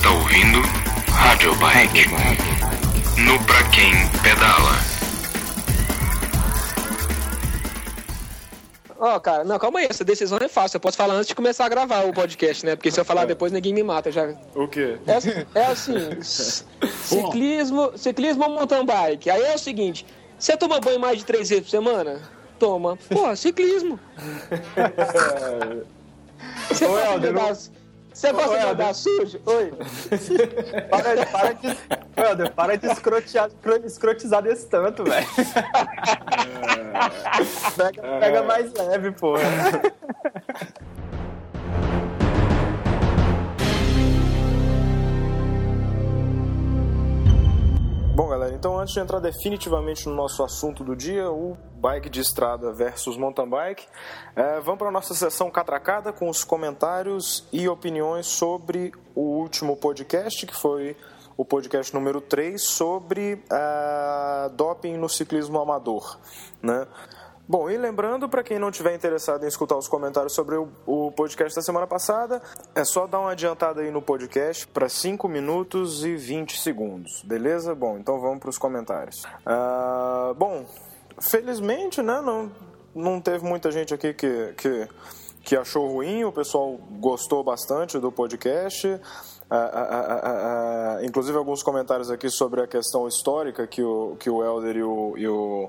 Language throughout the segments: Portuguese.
está ouvindo Rádio Bike. No Pra Quem Pedala. Ó, cara, não, calma aí, essa decisão é fácil. Eu posso falar antes de começar a gravar o podcast, né? Porque se eu falar depois, ninguém me mata já. O quê? É, é assim, ciclismo, ciclismo ou mountain bike. Aí é o seguinte, você toma banho mais de três vezes por semana? Toma. Pô, ciclismo. Você Ô, Helder, não- você gosta Ô, de andar sujo? Oi. Para, para de, Helder, para de escrotear- escro- escrotizar desse tanto, velho. pega, pega mais leve, porra. então antes de entrar definitivamente no nosso assunto do dia, o bike de estrada versus mountain bike, é, vamos para a nossa sessão catracada com os comentários e opiniões sobre o último podcast, que foi o podcast número 3, sobre ah, doping no ciclismo amador, né? Bom, e lembrando, para quem não tiver interessado em escutar os comentários sobre o, o podcast da semana passada, é só dar uma adiantada aí no podcast para 5 minutos e 20 segundos, beleza? Bom, então vamos para os comentários. Ah, bom, felizmente, né, não, não teve muita gente aqui que, que, que achou ruim, o pessoal gostou bastante do podcast. Ah, ah, inclusive alguns comentários aqui sobre a questão histórica que o, que o Helder e o, e o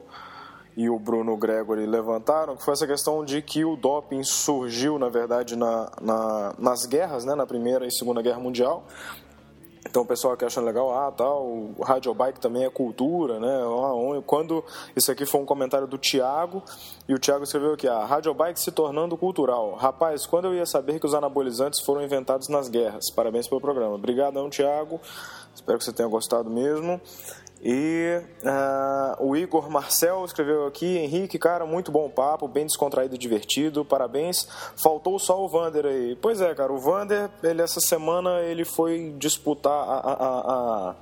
e o Bruno Gregory levantaram, que foi essa questão de que o doping surgiu, na verdade, na, na, nas guerras, né, na Primeira e Segunda Guerra Mundial. Então o pessoal que acha legal, ah, tal, o radio bike também é cultura, né? Quando isso aqui foi um comentário do Thiago, e o Thiago escreveu aqui, ah, radio bike se tornando cultural. Rapaz, quando eu ia saber que os anabolizantes foram inventados nas guerras? Parabéns pelo programa. Obrigadão, Thiago. Espero que você tenha gostado mesmo. E uh, o Igor Marcel escreveu aqui, Henrique, cara, muito bom papo, bem descontraído e divertido, parabéns. Faltou só o Vander aí. Pois é, cara, o Vander, ele essa semana ele foi disputar a, a,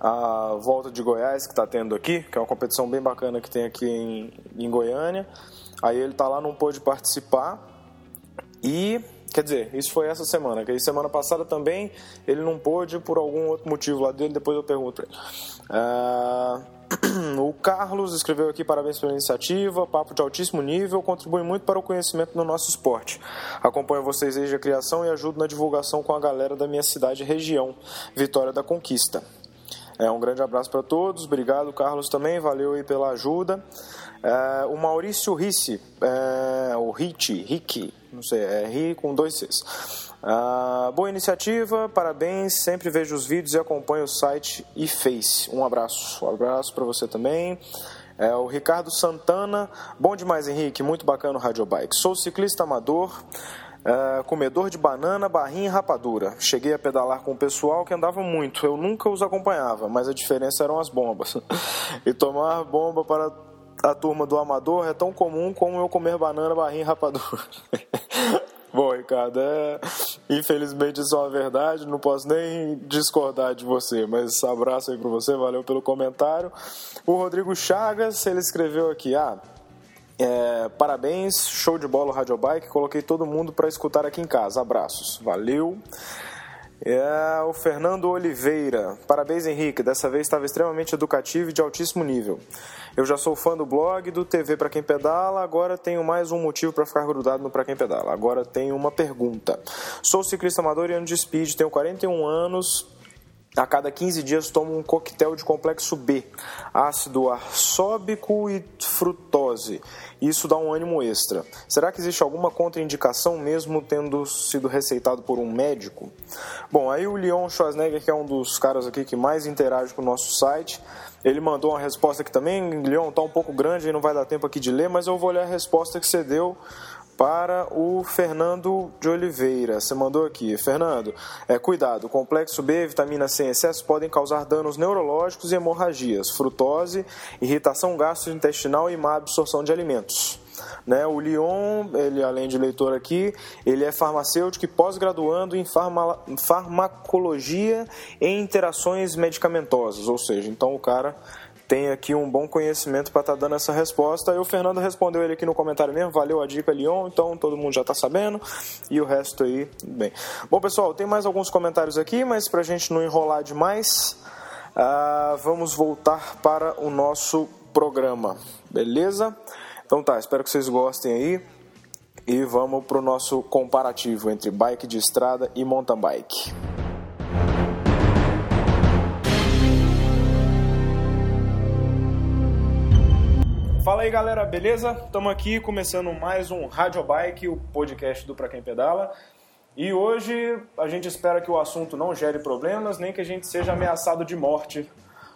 a, a volta de Goiás que está tendo aqui, que é uma competição bem bacana que tem aqui em, em Goiânia. Aí ele tá lá, não pôde participar. E Quer dizer, isso foi essa semana, que semana passada também ele não pôde por algum outro motivo lá dele, depois eu pergunto pra ele. Ah, o Carlos escreveu aqui parabéns pela iniciativa, papo de altíssimo nível, contribui muito para o conhecimento no nosso esporte. Acompanho vocês desde a criação e ajudo na divulgação com a galera da minha cidade e região, Vitória da Conquista. É, um grande abraço para todos, obrigado Carlos também, valeu aí pela ajuda. É, o Maurício Ricci, é, o Ricci, Rick, não sei, é Ri com dois Cs. Ah, boa iniciativa, parabéns, sempre vejo os vídeos e acompanho o site e Face. Um abraço, um abraço para você também. É, o Ricardo Santana, bom demais Henrique, muito bacana o Radio Bike. Sou ciclista amador, é, comedor de banana, barrinha e rapadura. Cheguei a pedalar com o pessoal que andava muito, eu nunca os acompanhava, mas a diferença eram as bombas. e tomar bomba para a turma do amador é tão comum como eu comer banana, barrinha e rapadura. Bom, Ricardo, é... infelizmente isso é uma verdade, não posso nem discordar de você, mas abraço aí para você, valeu pelo comentário. O Rodrigo Chagas, ele escreveu aqui, ah, é, parabéns, show de bola o Radio Bike, coloquei todo mundo para escutar aqui em casa, abraços, valeu. É, o Fernando Oliveira. Parabéns, Henrique. Dessa vez estava extremamente educativo e de altíssimo nível. Eu já sou fã do blog, do TV para quem pedala, agora tenho mais um motivo para ficar grudado no para quem pedala. Agora tenho uma pergunta. Sou ciclista amador e ando de speed, tenho 41 anos. A cada 15 dias tomo um coquetel de complexo B, ácido arsóbico e frutose. Isso dá um ânimo extra. Será que existe alguma contraindicação mesmo tendo sido receitado por um médico? Bom, aí o Leon Schwarzenegger, que é um dos caras aqui que mais interage com o nosso site, ele mandou uma resposta aqui também. Leon, tá um pouco grande e não vai dar tempo aqui de ler, mas eu vou ler a resposta que você deu para o Fernando de Oliveira. Você mandou aqui, Fernando, é, cuidado, complexo B, vitamina C em excesso podem causar danos neurológicos e hemorragias, frutose, irritação gastrointestinal e má absorção de alimentos. Né? O Leon, ele além de leitor aqui, ele é farmacêutico e pós-graduando em farma, farmacologia e interações medicamentosas, ou seja, então o cara tem aqui um bom conhecimento para estar tá dando essa resposta. Aí o Fernando respondeu ele aqui no comentário mesmo, valeu a dica, Leon, então todo mundo já está sabendo. E o resto aí, bem. Bom, pessoal, tem mais alguns comentários aqui, mas para a gente não enrolar demais, uh, vamos voltar para o nosso programa, beleza? Então tá, espero que vocês gostem aí. E vamos para o nosso comparativo entre bike de estrada e mountain bike. Fala aí galera, beleza? Estamos aqui começando mais um Rádio Bike, o podcast do Pra Quem Pedala. E hoje a gente espera que o assunto não gere problemas, nem que a gente seja ameaçado de morte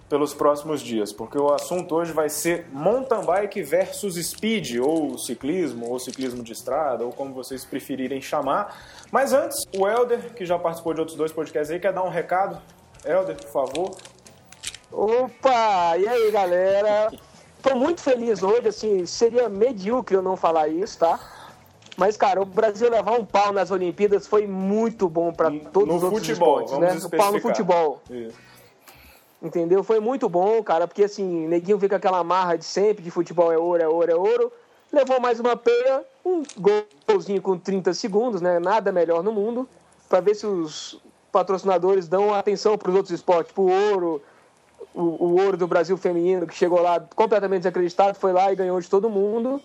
pelos próximos dias, porque o assunto hoje vai ser mountain bike versus speed, ou ciclismo, ou ciclismo de estrada, ou como vocês preferirem chamar. Mas antes, o Elder, que já participou de outros dois podcasts aí, quer dar um recado? Elder, por favor. Opa! E aí, galera? Tô muito feliz hoje, assim, seria medíocre eu não falar isso, tá? Mas, cara, o Brasil levar um pau nas Olimpíadas foi muito bom para todos no os outros futebol, esportes, né? O pau no futebol. Isso. Entendeu? Foi muito bom, cara, porque assim, neguinho fica aquela marra de sempre, de futebol é ouro, é ouro, é ouro. Levou mais uma peia, um golzinho com 30 segundos, né? Nada melhor no mundo, para ver se os patrocinadores dão atenção para os outros esportes, pro ouro, o, o ouro do Brasil feminino, que chegou lá completamente desacreditado, foi lá e ganhou de todo mundo.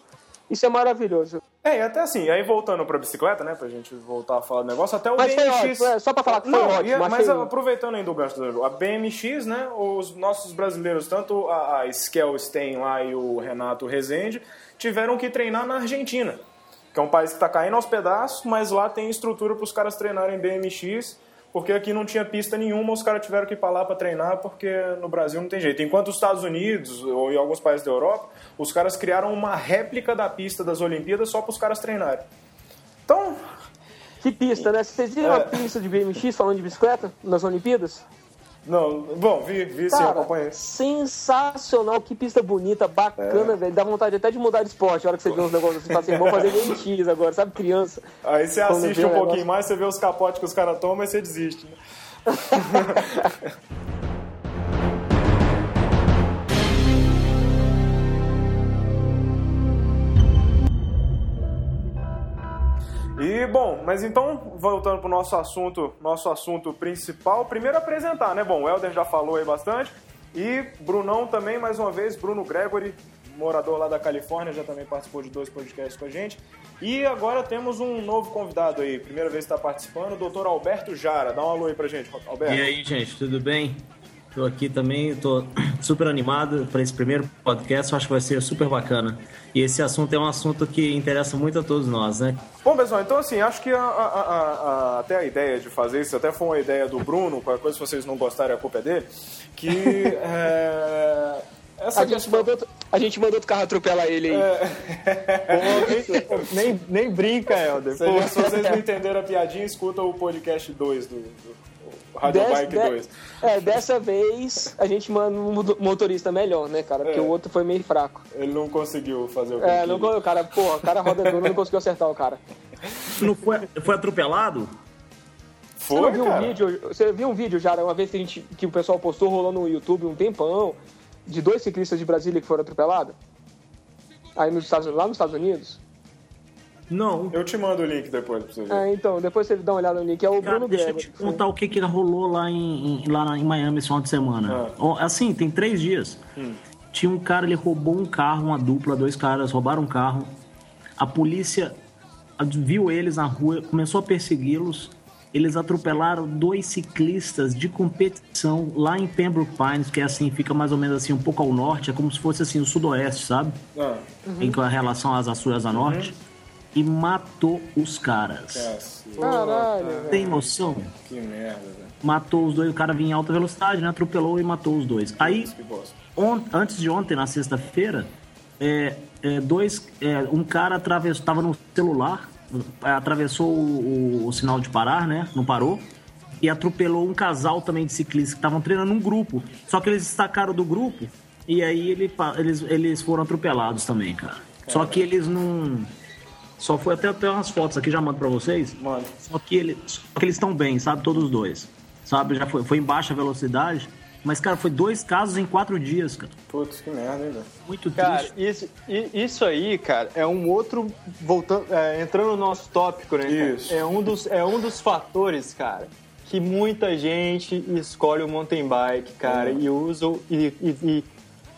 Isso é maravilhoso. É, e até assim, aí voltando pra bicicleta, né, pra gente voltar a falar do negócio, até o mas BMX... Foi ótimo, é, só pra falar que foi Não, ótimo. Ia, mas aproveitando ainda o gancho do a BMX, né, os nossos brasileiros, tanto a, a Skel Stein lá e o Renato Rezende, tiveram que treinar na Argentina, que é um país que tá caindo aos pedaços, mas lá tem estrutura para os caras treinarem BMX porque aqui não tinha pista nenhuma, os caras tiveram que ir para lá para treinar, porque no Brasil não tem jeito. Enquanto os Estados Unidos ou em alguns países da Europa, os caras criaram uma réplica da pista das Olimpíadas só para os caras treinarem. Então. Que pista, né? Vocês viram é... a pista de BMX falando de bicicleta nas Olimpíadas? Não, bom, vi, vi Cara, sim, acompanhei. Sensacional, que pista bonita, bacana, é. velho. Dá vontade até de mudar de esporte. A hora que você vê uns negócios assim, fala assim, vou fazer BMX agora, sabe, criança. Aí você assiste um pouquinho mais, você vê os capotes que os caras tomam e você desiste. Né? E bom, mas então, voltando para o nosso assunto, nosso assunto principal, primeiro apresentar, né? Bom, o Helder já falou aí bastante. E Brunão também, mais uma vez, Bruno Gregory, morador lá da Califórnia, já também participou de dois podcasts com a gente. E agora temos um novo convidado aí, primeira vez que está participando, o doutor Alberto Jara. Dá um alô aí pra gente, Alberto. E aí, gente, tudo bem? Estou aqui também, estou super animado para esse primeiro podcast, acho que vai ser super bacana. E esse assunto é um assunto que interessa muito a todos nós, né? Bom, pessoal, então assim, acho que a, a, a, até a ideia de fazer isso, até foi uma ideia do Bruno, qualquer coisa se vocês não gostarem, a culpa é dele, que é, essa a, gente questão... mandou, a gente mandou o carro atropelar ele aí. É... Pô, nem, nem brinca, Helder. Se, se vocês não entenderam a piadinha, escuta o podcast 2 do, do Rádio Bike 2. É, dessa vez a gente manda um motorista melhor, né, cara? Porque é. o outro foi meio fraco. Ele não conseguiu fazer o que É, não, o cara, porra, o cara roda duro, não conseguiu acertar o cara. Não foi, foi atropelado? Foi, você viu cara? um vídeo? Você viu um vídeo já, uma vez que, a gente, que o pessoal postou, rolou no YouTube um tempão, de dois ciclistas de Brasília que foram atropelados? Aí nos Estados, lá nos Estados Unidos? Não. Eu te mando o link depois pra você ver. Ah, então, depois você dá uma olhada no link. É o Cara, Bruno deixa Deixa eu te contar o que, que rolou lá em, em, lá em Miami esse final de semana. Ah. Assim, tem três dias. Hum. Tinha um cara, ele roubou um carro, uma dupla, dois caras roubaram um carro. A polícia viu eles na rua, começou a persegui-los. Eles atropelaram dois ciclistas de competição lá em Pembroke Pines, que é assim, fica mais ou menos assim, um pouco ao norte, é como se fosse assim o sudoeste, sabe? Ah. Uhum. Em relação às Açores a norte. Uhum e matou os caras. Caralho, Tem noção? Que merda, velho. Matou os dois, o cara vinha em alta velocidade, né? Atropelou e matou os dois. Aí, on, antes de ontem, na sexta-feira, é, é, dois, é, um cara atravessou, tava no celular, é, atravessou o, o, o, sinal de parar, né? Não parou. E atropelou um casal também de ciclistas que estavam treinando um grupo. Só que eles destacaram do grupo e aí ele, eles, eles foram atropelados também, cara. Caramba. Só que eles não só foi até, até umas fotos aqui, já mando pra vocês. Mano. Só que, ele, só que eles estão bem, sabe? Todos os dois. Sabe? Já foi, foi em baixa velocidade, Mas, cara, foi dois casos em quatro dias, cara. Putz, que merda, hein, velho? Muito Cara, triste. isso, isso aí, cara, é um outro. Voltando, é, entrando no nosso tópico, né? cara? Isso. É um, dos, é um dos fatores, cara, que muita gente escolhe o mountain bike, cara, Uhum. e, usa, o- e, e, e,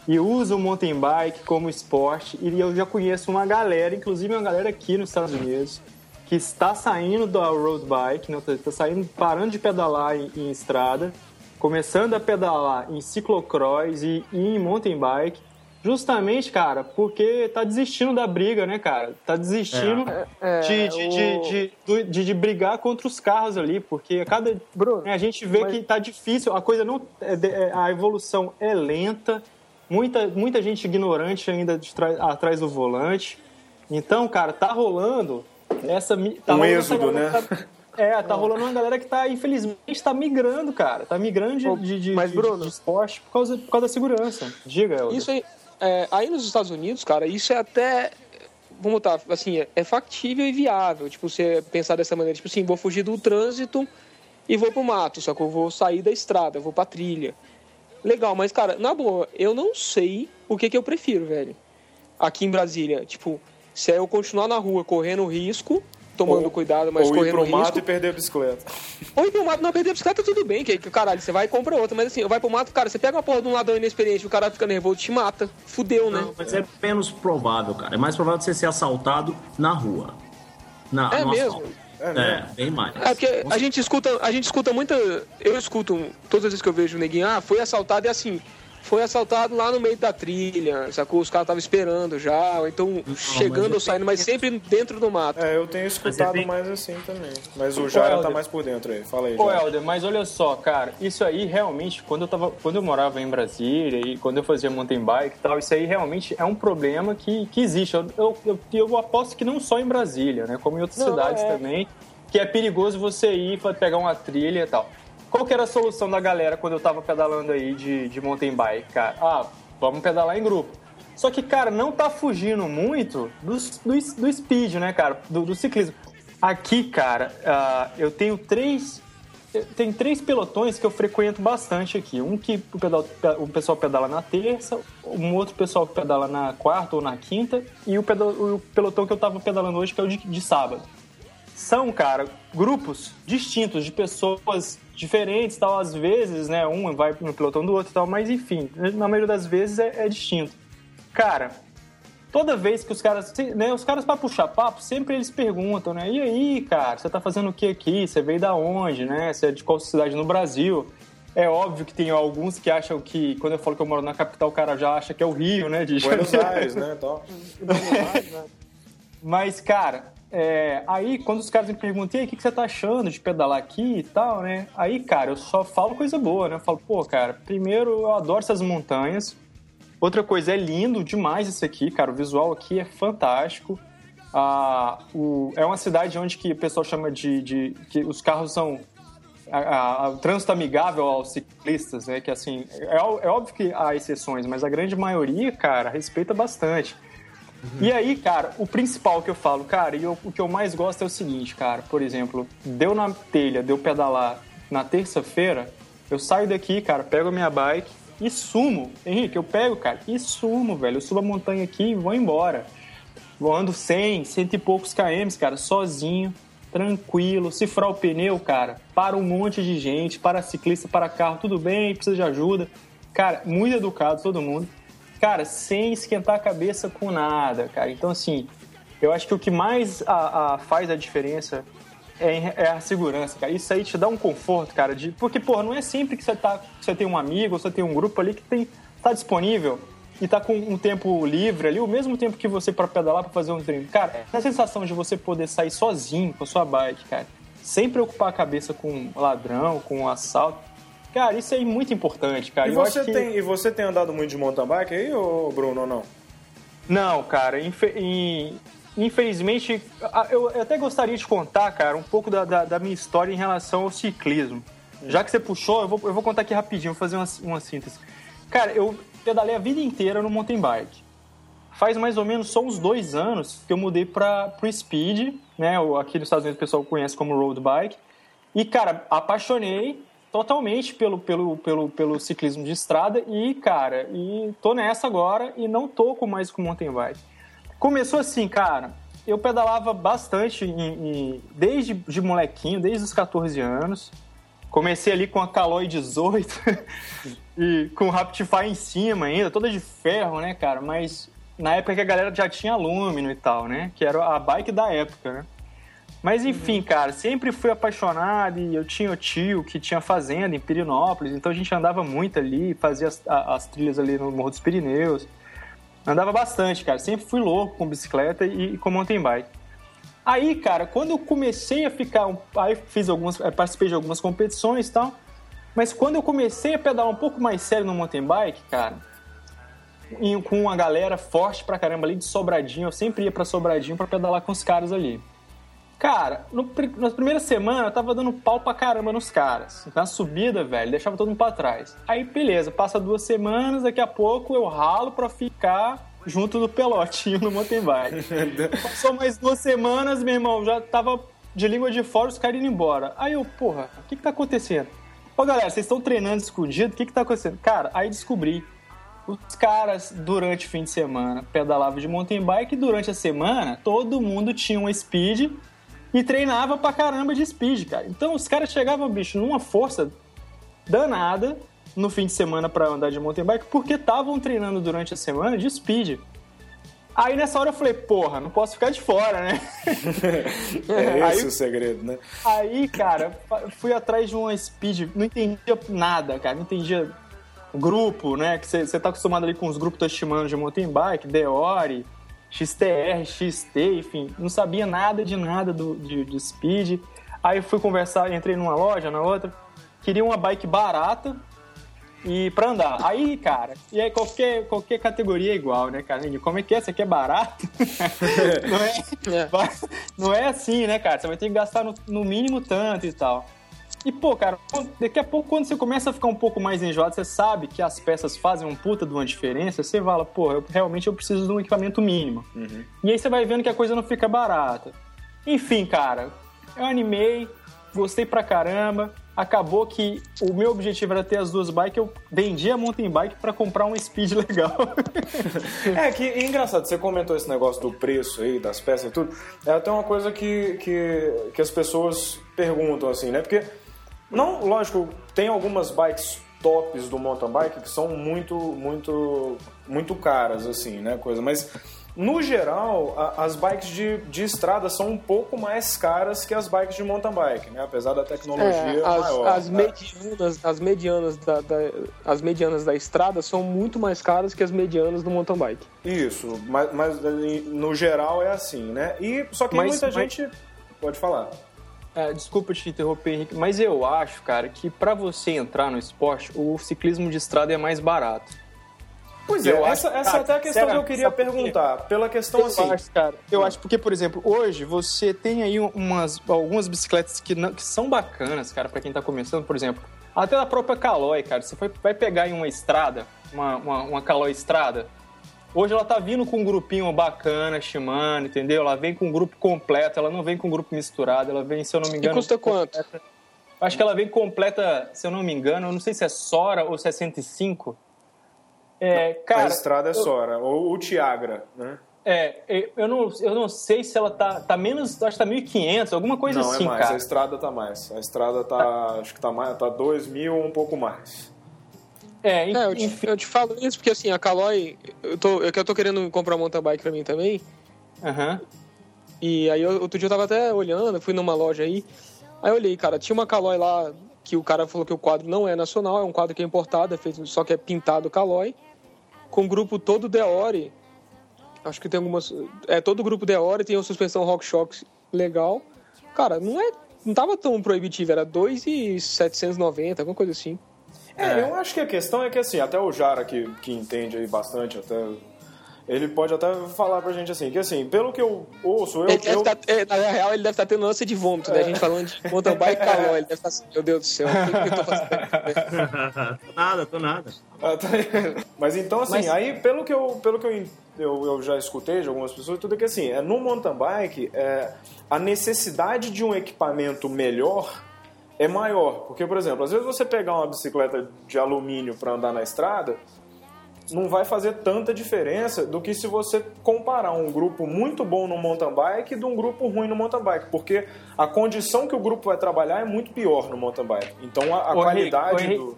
e usa o mountain bike como esporte. E eu já conheço uma galera, inclusive uma galera aqui nos Estados Unidos, que está saindo da road bike, né? Está saindo, parando de pedalar em, em estrada, começando a pedalar em ciclocross e, e em mountain bike, justamente, cara, porque tá desistindo da briga, né, cara? Tá desistindo É, de, de, o- de, de, do- de- de brigar contra os carros ali, porque a cada Bruno, né, a gente vê mas- que tá difícil, a coisa não é de- é- a evolução é lenta, muita muita gente ignorante ainda de trás- atrás do volante. Então, cara, tá rolando essa tá Um êxodo, né? tá- é, tá rolando uma galera que tá, infelizmente, tá migrando, cara. Tá migrando de, de, de, mas, de- Bruno- de esporte por causa, por causa da segurança. Diga, Helder. Isso aí, é, aí nos Estados Unidos, cara, isso é até. Vamos botar, assim, é, é factível e viável. Tipo, você pensar dessa maneira, tipo assim, vou fugir do trânsito e vou pro mato, só que eu vou sair da estrada, eu vou pra trilha. Legal, mas, cara, na boa, eu não sei o que, que eu prefiro, velho. Aqui em Brasília, tipo, se é eu continuar na rua correndo risco, tomando Ou- cuidado, mas Ou ir correndo pro risco. mato e perder a bicicleta. Ou ir pro mato, não, perder a bicicleta, tudo bem, que, que caralho, você vai e compra outra. Mas assim, vai pro mato, cara, você pega uma porra de um ladrão inexperiente, o cara fica nervoso, te mata. Fudeu, né? Não, mas é menos provável, cara. É mais provável você ser assaltado na rua. Na, É mesmo? asfalto. É, É, bem mais. É porque a gente escuta, a gente escuta muita. Eu escuto todas as vezes que eu vejo o neguinho, ah, foi assaltado e assim. Foi assaltado lá no meio da trilha, sacou? Os caras estavam esperando já, ou então chegando mas ou saindo, mas sempre dentro do mato. É, eu tenho escutado bem- mais assim também. Mas o Jairo tá mais por dentro aí. Fala aí, Ô, Jairo. Helder, mas olha só, cara, isso aí realmente, quando eu, tava, quando eu morava em Brasília e quando eu fazia mountain bike e tal, isso aí realmente é um problema que, que existe. Eu, eu, eu, eu aposto que não só em Brasília, né? Como em outras Não, cidades é. também, que é perigoso você ir pra pegar uma trilha e tal. Qual que era a solução da galera quando eu tava pedalando aí de, de mountain bike, cara? Ah, vamos pedalar em grupo. Só que, cara, não tá fugindo muito do, do, do speed, né, cara? Do, do ciclismo. Aqui, cara, ah, eu tenho três. Tem três pelotões que eu frequento bastante aqui. Um que o, pedal, o pessoal pedala na terça, um outro pessoal que pedala na quarta ou na quinta, e o, pedal, o pelotão que eu tava pedalando hoje, que é o de, de sábado. São, cara, grupos distintos de pessoas diferentes, tal. Às vezes, né, um vai no pelotão do outro e tal, mas enfim, na maioria das vezes é, é distinto. Cara, toda vez que os caras, né, os caras para puxar papo, sempre eles perguntam, né? E aí, cara, você tá fazendo o que aqui? Você veio da onde, né? Você é de qual cidade no Brasil? É óbvio que tem alguns que acham que, quando eu falo que eu moro na capital, o cara já acha que é o Rio, né? De Buenos Aires, né? Tal. Mas, cara, é, aí quando os caras me perguntam, e aí, o que, que você tá achando de pedalar aqui e tal, né? Aí, cara, eu só falo coisa boa, né? Eu falo, pô, cara, primeiro eu adoro essas montanhas. Outra coisa, é lindo demais isso aqui, cara. O visual aqui é fantástico. Ah, o, é uma cidade onde que o pessoal chama de. de que os carros são. A, a- o trânsito amigável aos ciclistas, né? Que assim, é, é óbvio que há exceções, mas a grande maioria, cara, respeita bastante. E aí, cara, o principal que eu falo, cara, e eu- o que eu mais gosto é o seguinte, cara, por exemplo, deu na telha, deu pedalar na terça-feira, eu saio daqui, cara, pego a minha bike e sumo. Henrique, eu pego, cara, e sumo, velho. Eu subo a montanha aqui e vou embora. Eu ando 100, cento e poucos km, cara, sozinho, tranquilo. Se furar o pneu, cara, para um monte de gente, para ciclista, para carro, tudo bem, precisa de ajuda. Cara, muito educado todo mundo. Cara, sem esquentar a cabeça com nada, cara. Então, assim, eu acho que o que mais a, a- faz a diferença é, é a segurança, cara. Isso aí te dá um conforto, cara. De, porque, porra, não é sempre que você, tá, que você tem um amigo você tem um grupo ali que tem, tá disponível e tá com um tempo livre ali, o mesmo tempo que você para pedalar, para fazer um treino. Cara, a sensação de você poder sair sozinho com a sua bike, cara, sem preocupar a cabeça com ladrão, com assalto. Cara, isso é muito importante, cara. E Eu você, acho que- tem, e você tem andado muito de mountain bike aí, ô Bruno, ou não? Não, cara, infe- in- infelizmente, eu até gostaria de contar, cara, um pouco da, da- da minha história em relação ao ciclismo. Já que você puxou, eu vou, eu vou contar aqui rapidinho, vou fazer uma, uma síntese. Cara, eu pedalei a vida inteira no mountain bike. Faz mais ou menos só uns dois anos que eu mudei para pro speed, né? o- Aqui nos Estados Unidos o pessoal conhece como road bike. E, cara, apaixonei totalmente pelo, pelo, pelo, pelo ciclismo de estrada e, cara, e tô nessa agora e não toco mais com mountain bike. Começou assim, cara, eu pedalava bastante em, em, desde de molequinho, desde os 14 anos. Comecei ali com a Caloi 18 e com o Raptify em cima ainda, toda de ferro, né, cara? Mas na época que a galera já tinha alumínio e tal, né? Que era a bike da época, né? Mas enfim, cara, sempre fui apaixonado e eu tinha o tio que tinha fazenda em Pirinópolis, então a gente andava muito ali, fazia as, as trilhas ali no Morro dos Pirineus. Andava bastante, cara. Sempre fui louco com bicicleta e, e com mountain bike. Aí, cara, quando eu comecei a ficar. Aí fiz algumas. Eh, participei de algumas competições e tal. Mas quando eu comecei a pedalar um pouco mais sério no mountain bike, cara, com uma galera forte pra caramba ali de Sobradinho, eu sempre ia pra Sobradinho pra pedalar com os caras ali. Cara, no, nas primeiras semanas eu tava dando pau pra caramba nos caras. Na subida, velho, deixava todo mundo pra trás. Aí, beleza, passa duas semanas, daqui a pouco eu ralo pra ficar junto do pelotinho no mountain bike. Passou mais duas semanas, meu irmão, já tava de língua de fora, os caras indo embora. Aí eu, porra, o que que tá acontecendo? Ô galera, vocês estão treinando escondido? O que que tá acontecendo? Cara, aí descobri. Os caras, durante o fim de semana, pedalavam de mountain bike e durante a semana, todo mundo tinha um speed e treinava pra caramba de speed, cara. Então os caras chegavam, bicho, numa força danada no fim de semana para andar de mountain bike, porque estavam treinando durante a semana de speed. Aí nessa hora eu falei, porra, não posso ficar de fora, né? é esse aí, o segredo, né? Aí, cara, fui atrás de uma speed, não entendia nada, cara, não entendia grupo, né? Que você tá acostumado ali com os grupos Toshimano de mountain bike, Deore, XTR, XT, enfim, não sabia nada de nada do, de, de speed. Aí fui conversar, entrei numa loja, na outra, queria uma bike barata e para andar. Aí, cara, e aí qualquer, qualquer categoria é igual, né, cara? Como é que é? Você quer barato? não, é, é. não é assim, né, cara? Você vai ter que gastar no, no mínimo tanto e tal. E, pô, cara, daqui a pouco, quando você começa a ficar um pouco mais enjoado, você sabe que as peças fazem um puta de uma diferença, você fala, pô, eu, realmente eu preciso de um equipamento mínimo. Uhum. E aí você vai vendo que a coisa não fica barata. Enfim, cara, eu animei, gostei pra caramba. Acabou que o meu objetivo era ter as duas bikes, eu vendi a mountain bike para comprar um speed legal. é, que é engraçado, você comentou esse negócio do preço aí, das peças e tudo. É até uma coisa que, que, que as pessoas perguntam, assim, né? Porque não, lógico, tem algumas bikes tops do mountain bike que são muito, muito, muito caras, assim, né? Coisa, mas no geral, a, as bikes de, de estrada são um pouco mais caras que as bikes de mountain bike, né? Apesar da tecnologia é, as, maior. As né? medianas, as medianas da, da, as medianas da estrada são muito mais caras que as medianas do mountain bike. Isso, mas, mas no geral é assim, né? E só que mas, muita mas... gente pode falar. É, desculpa te interromper, Henrique, mas eu acho, cara, que para você entrar no esporte, o ciclismo de estrada é mais barato. Pois é, essa, essa é até a questão que eu queria perguntar. Pela questão eu assim. Acho, cara, eu acho porque, por exemplo, hoje você tem aí umas, algumas bicicletas que, não, que são bacanas, cara, para quem tá começando, por exemplo. Até a própria Caloi, cara. Você vai pegar em uma estrada, uma, uma, uma Caloi estrada, Hoje ela tá vindo com um grupinho bacana, Shimano, entendeu? Ela vem com um grupo completo, ela não vem com um grupo misturado, ela vem, se eu não me engano. E custa quanto? Completa. Acho que ela vem completa, se eu não me engano, eu não sei se é Sora ou se é 105. É, cara, a estrada é Sora, ou o Tiagra, né? É, eu não, eu não sei se ela tá, tá menos, acho que tá 1.500, alguma coisa não, assim, é mais, cara. a estrada tá mais. A estrada tá, tá. acho que tá mais, tá 2.000 ou um pouco mais. É, é eu, te, eu, te, falo isso porque assim, a Caloi, eu tô, eu, eu tô querendo comprar uma mountain bike pra mim também. Aham. Uhum. E aí outro dia eu tava até olhando, fui numa loja aí. Aí eu olhei, cara, tinha uma Caloi lá que o cara falou que o quadro não é nacional, é um quadro que é importado, é feito, só que é pintado Caloi, com o grupo todo Deore. Acho que tem algumas. É, todo o grupo Deore tem uma suspensão RockShox legal. Cara, não é. Não tava tão proibitivo, era 2,790, alguma coisa assim. É, é, eu acho que a questão é que, assim, até o Jara, que, que entende aí bastante, até ele pode até falar pra gente assim, que assim, pelo que eu ouço, eu. Ele eu... Tá, é, na real, ele deve estar tá tendo ânsia de vômito, né? A gente falando de mountain bike calor, ele deve estar tá assim, meu Deus do céu, o que, que eu tô fazendo? tô nada, tô nada. Ah, tá Mas então, assim, Mas... aí, pelo que, eu, pelo que eu, eu, eu, já escutei de algumas pessoas, tudo é que assim, é, no mountain bike, é, a necessidade de um equipamento melhor é maior. Porque, por exemplo, às vezes você pegar uma bicicleta de alumínio para andar na estrada, não vai fazer tanta diferença do que se você comparar um grupo muito bom no mountain bike de um grupo ruim no mountain bike, porque a condição que o grupo vai trabalhar é muito pior no mountain bike. Então a, a qualidade Henrique, do.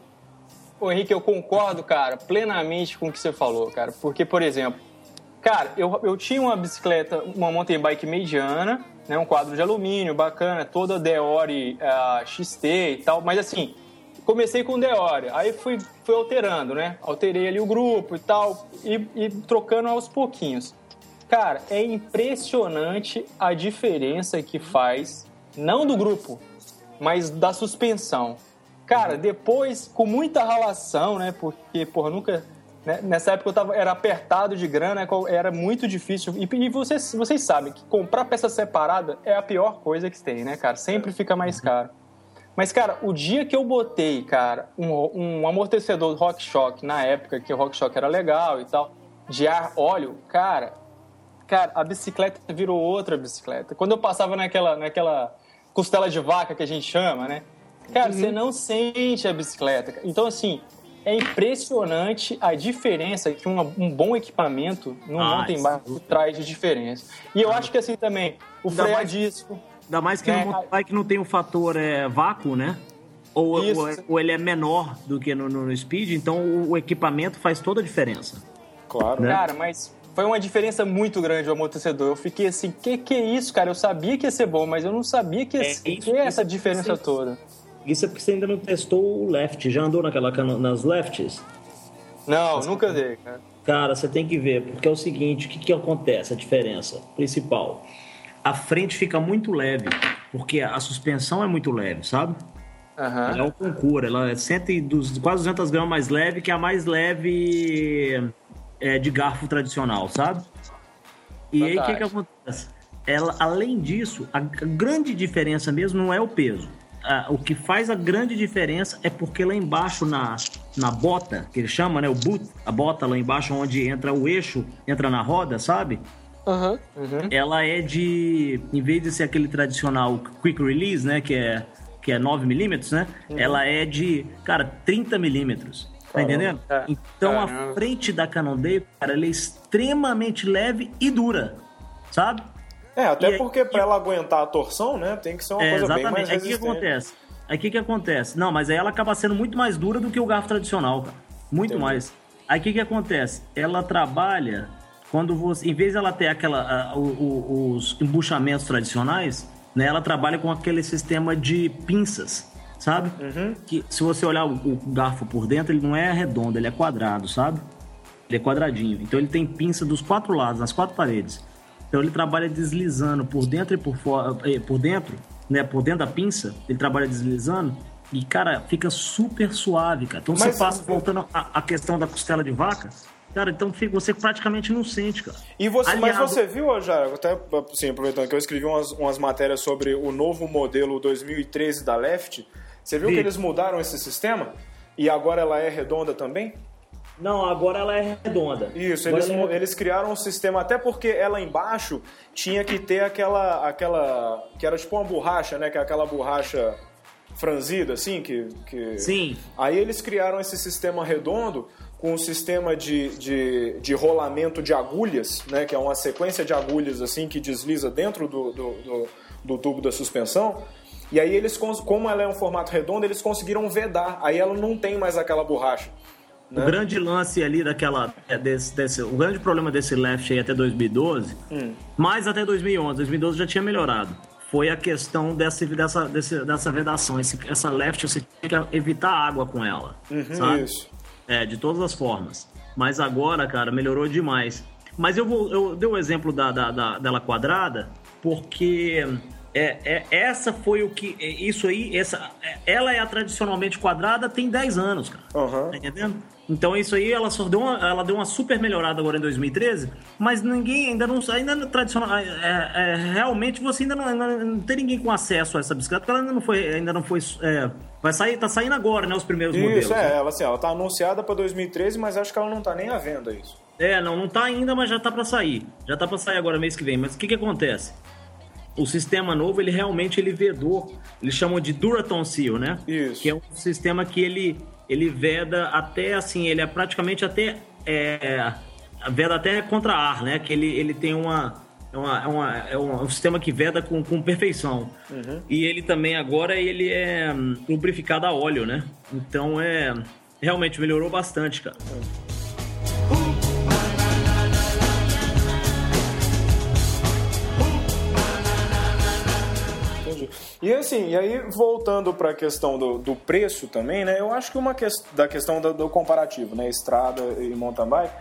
Ô Henrique, eu concordo, cara, plenamente com o que você falou, cara. Porque, por exemplo, cara, eu, eu tinha uma bicicleta, uma mountain bike mediana, né, um quadro de alumínio bacana, toda Deore uh, XT e tal, mas assim, comecei com Deore, aí fui, fui alterando, né? Alterei ali o grupo e tal, e, e trocando aos pouquinhos. Cara, é impressionante a diferença que faz, não do grupo, mas da suspensão. Cara, depois, com muita ralação, né? Porque, porra, nunca. Né? Nessa época eu tava, era apertado de grana, era muito difícil. E, e, vocês, vocês sabem que comprar peça separada é a pior coisa que tem, né, cara? Sempre fica mais caro. Mas, cara, o dia que eu botei, cara, um, um amortecedor RockShox, na época que o RockShox era legal e tal, de ar óleo, cara, cara, a bicicleta virou outra bicicleta. Quando eu passava naquela, naquela costela de vaca que a gente chama, né? Cara, uhum. você não sente a bicicleta. Então, assim, é impressionante a diferença que um, um bom equipamento no ah, mountain bike traz de diferença. E eu ah, acho que assim também, o freio a disco, Ainda mais que é, no mountain bike não tem o fator é, vácuo, né? Ou, ou, ou, ele é menor do que no, no, Speed, então o, o, equipamento faz toda a diferença. Claro. Né? Cara, mas foi uma diferença muito grande o amortecedor. Eu fiquei assim, que que é isso, cara? Eu sabia que ia ser bom, mas eu não sabia que ia é, ser isso, essa diferença isso, toda. Isso é porque você ainda não testou o left. Já andou naquela, nas lefts? Não, Mas, nunca andei, cara. Cara, você tem que ver, porque é o seguinte, o que, que acontece, a diferença principal a frente fica muito leve, porque a suspensão é muito leve, sabe? Uhum. Ela é um concurso, ela é 100, quase 200 gramas mais leve que a mais leve é, de garfo tradicional, sabe? E Fantástico. aí o que, que acontece? Ela, além disso, a grande diferença mesmo não é o peso. O que faz a grande diferença é porque lá embaixo na, na bota, que ele chama, né, o boot, a bota lá embaixo onde entra o eixo, entra na roda, sabe? Uhum, uhum. Ela é de. Em vez de ser aquele tradicional quick release, né? Que é, que é 9mm, né? Uhum. Ela é de, cara, 30mm. Tá entendendo? É. Então Caramba. a frente da Cannondale, cara, ela é extremamente leve e dura. Sabe? É, até e porque para ela aguentar a torção, né? Tem que ser uma é, coisa exatamente. bem mais resistente. Aí o que acontece? Aí o que, que acontece? Não, mas aí ela acaba sendo muito mais dura do que o garfo tradicional, cara. Muito Entendi. mais. Aí o que, que acontece? Ela trabalha quando você, em vez de ela ter aquela, uh, os embuchamentos tradicionais, né, ela trabalha com aquele sistema de pinças, sabe? Uhum. Que se você olhar o, o, garfo por dentro, ele não é redondo, ele é quadrado, sabe? Ele é quadradinho. Então ele tem pinça dos quatro lados, nas quatro paredes. Então ele trabalha deslizando por dentro e por fora, eh, por dentro, né, por dentro da pinça, ele trabalha deslizando e cara, fica super suave, cara. Então Mas, você passa voltando à questão da costela de vaca, Cara, então você praticamente não sente, cara. E você, Aliado... Mas você viu, já até assim, aproveitando que eu escrevi umas, umas matérias sobre o novo modelo 2013 da Left, você viu Vi. que eles mudaram esse sistema? E agora ela é redonda também? Não, agora ela é redonda. Isso, eles, é... eles criaram um sistema, até porque ela embaixo tinha que ter aquela. aquela que era tipo uma borracha, né? Que é aquela borracha franzida, assim, que, que... Sim. Aí eles criaram esse sistema redondo com um sistema de, de, de rolamento de agulhas, né, que é uma sequência de agulhas assim que desliza dentro do, do, do, do tubo da suspensão. E aí eles, como ela é um formato redondo, eles conseguiram vedar. Aí ela não tem mais aquela borracha. Né? O grande lance ali daquela. É, desse, desse, o grande problema desse left aí até 2012, hum. mais até 2011, 2012 já tinha melhorado. Foi a questão dessa, dessa, dessa vedação. Esse, essa left você tinha que evitar água com ela. Uhum, sabe? Isso. É, de todas as formas. Mas agora, cara, melhorou demais. Mas eu vou. Eu dei o exemplo da, da, da dela quadrada, porque é, é, essa foi o que. É, isso aí, essa, é, ela é a tradicionalmente quadrada tem 10 anos, cara. Uhum. Tá entendendo? Então isso aí ela só deu uma, ela deu uma super melhorada agora em 2013, mas ninguém ainda não ainda não, tradicional é, é, realmente você ainda não, ainda não, tem ninguém com acesso a essa bicicleta, porque ela ainda não foi ainda não foi é, vai sair tá saindo agora, né, os primeiros isso, modelos. Isso é, ela assim, ela tá anunciada para 2013, mas acho que ela não tá nem à venda isso. É, não, não tá ainda, mas já tá para sair. Já tá para sair agora mês que vem. Mas o que que acontece? o sistema novo, ele realmente ele vedou, eles chamam de Duraton Seal, né? Isso. Que é um sistema que ele, ele veda até, assim, ele é praticamente até, é, veda até contra ar, né? Que ele, ele tem uma, é, uma, é, uma, é um sistema que veda com, com perfeição. E ele também agora ele é hum, lubrificado a óleo, né? Então é realmente melhorou bastante, cara. Entendi. E assim, e aí voltando para a questão do, do preço também, né? Eu acho que uma que, da questão do, do comparativo, né? Estrada e mountain bike,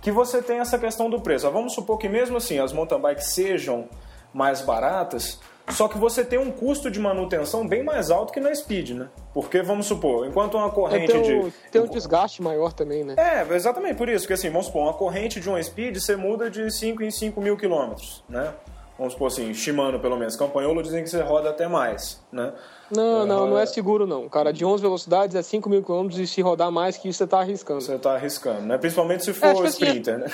que você tem essa questão do preço. Vamos supor que mesmo assim as mountain bikes sejam mais baratas, só que você tem um custo de manutenção bem mais alto que na Speed, né? Porque vamos supor, enquanto uma É, corrente tem, um, de tem um desgaste maior também, né? é, exatamente por isso, que assim, vamos supor, uma corrente de uma speed você muda de 5 em 5 mil quilômetros, né? Vamos supor assim, Shimano pelo menos, Campanholo dizem que você roda até mais, né? Não, não, não é seguro não. Cara, de 11 velocidades é 5 mil quilômetros e se rodar mais que isso você tá arriscando. Você tá arriscando, né? Principalmente se É, for tipo assim, sprinter, né?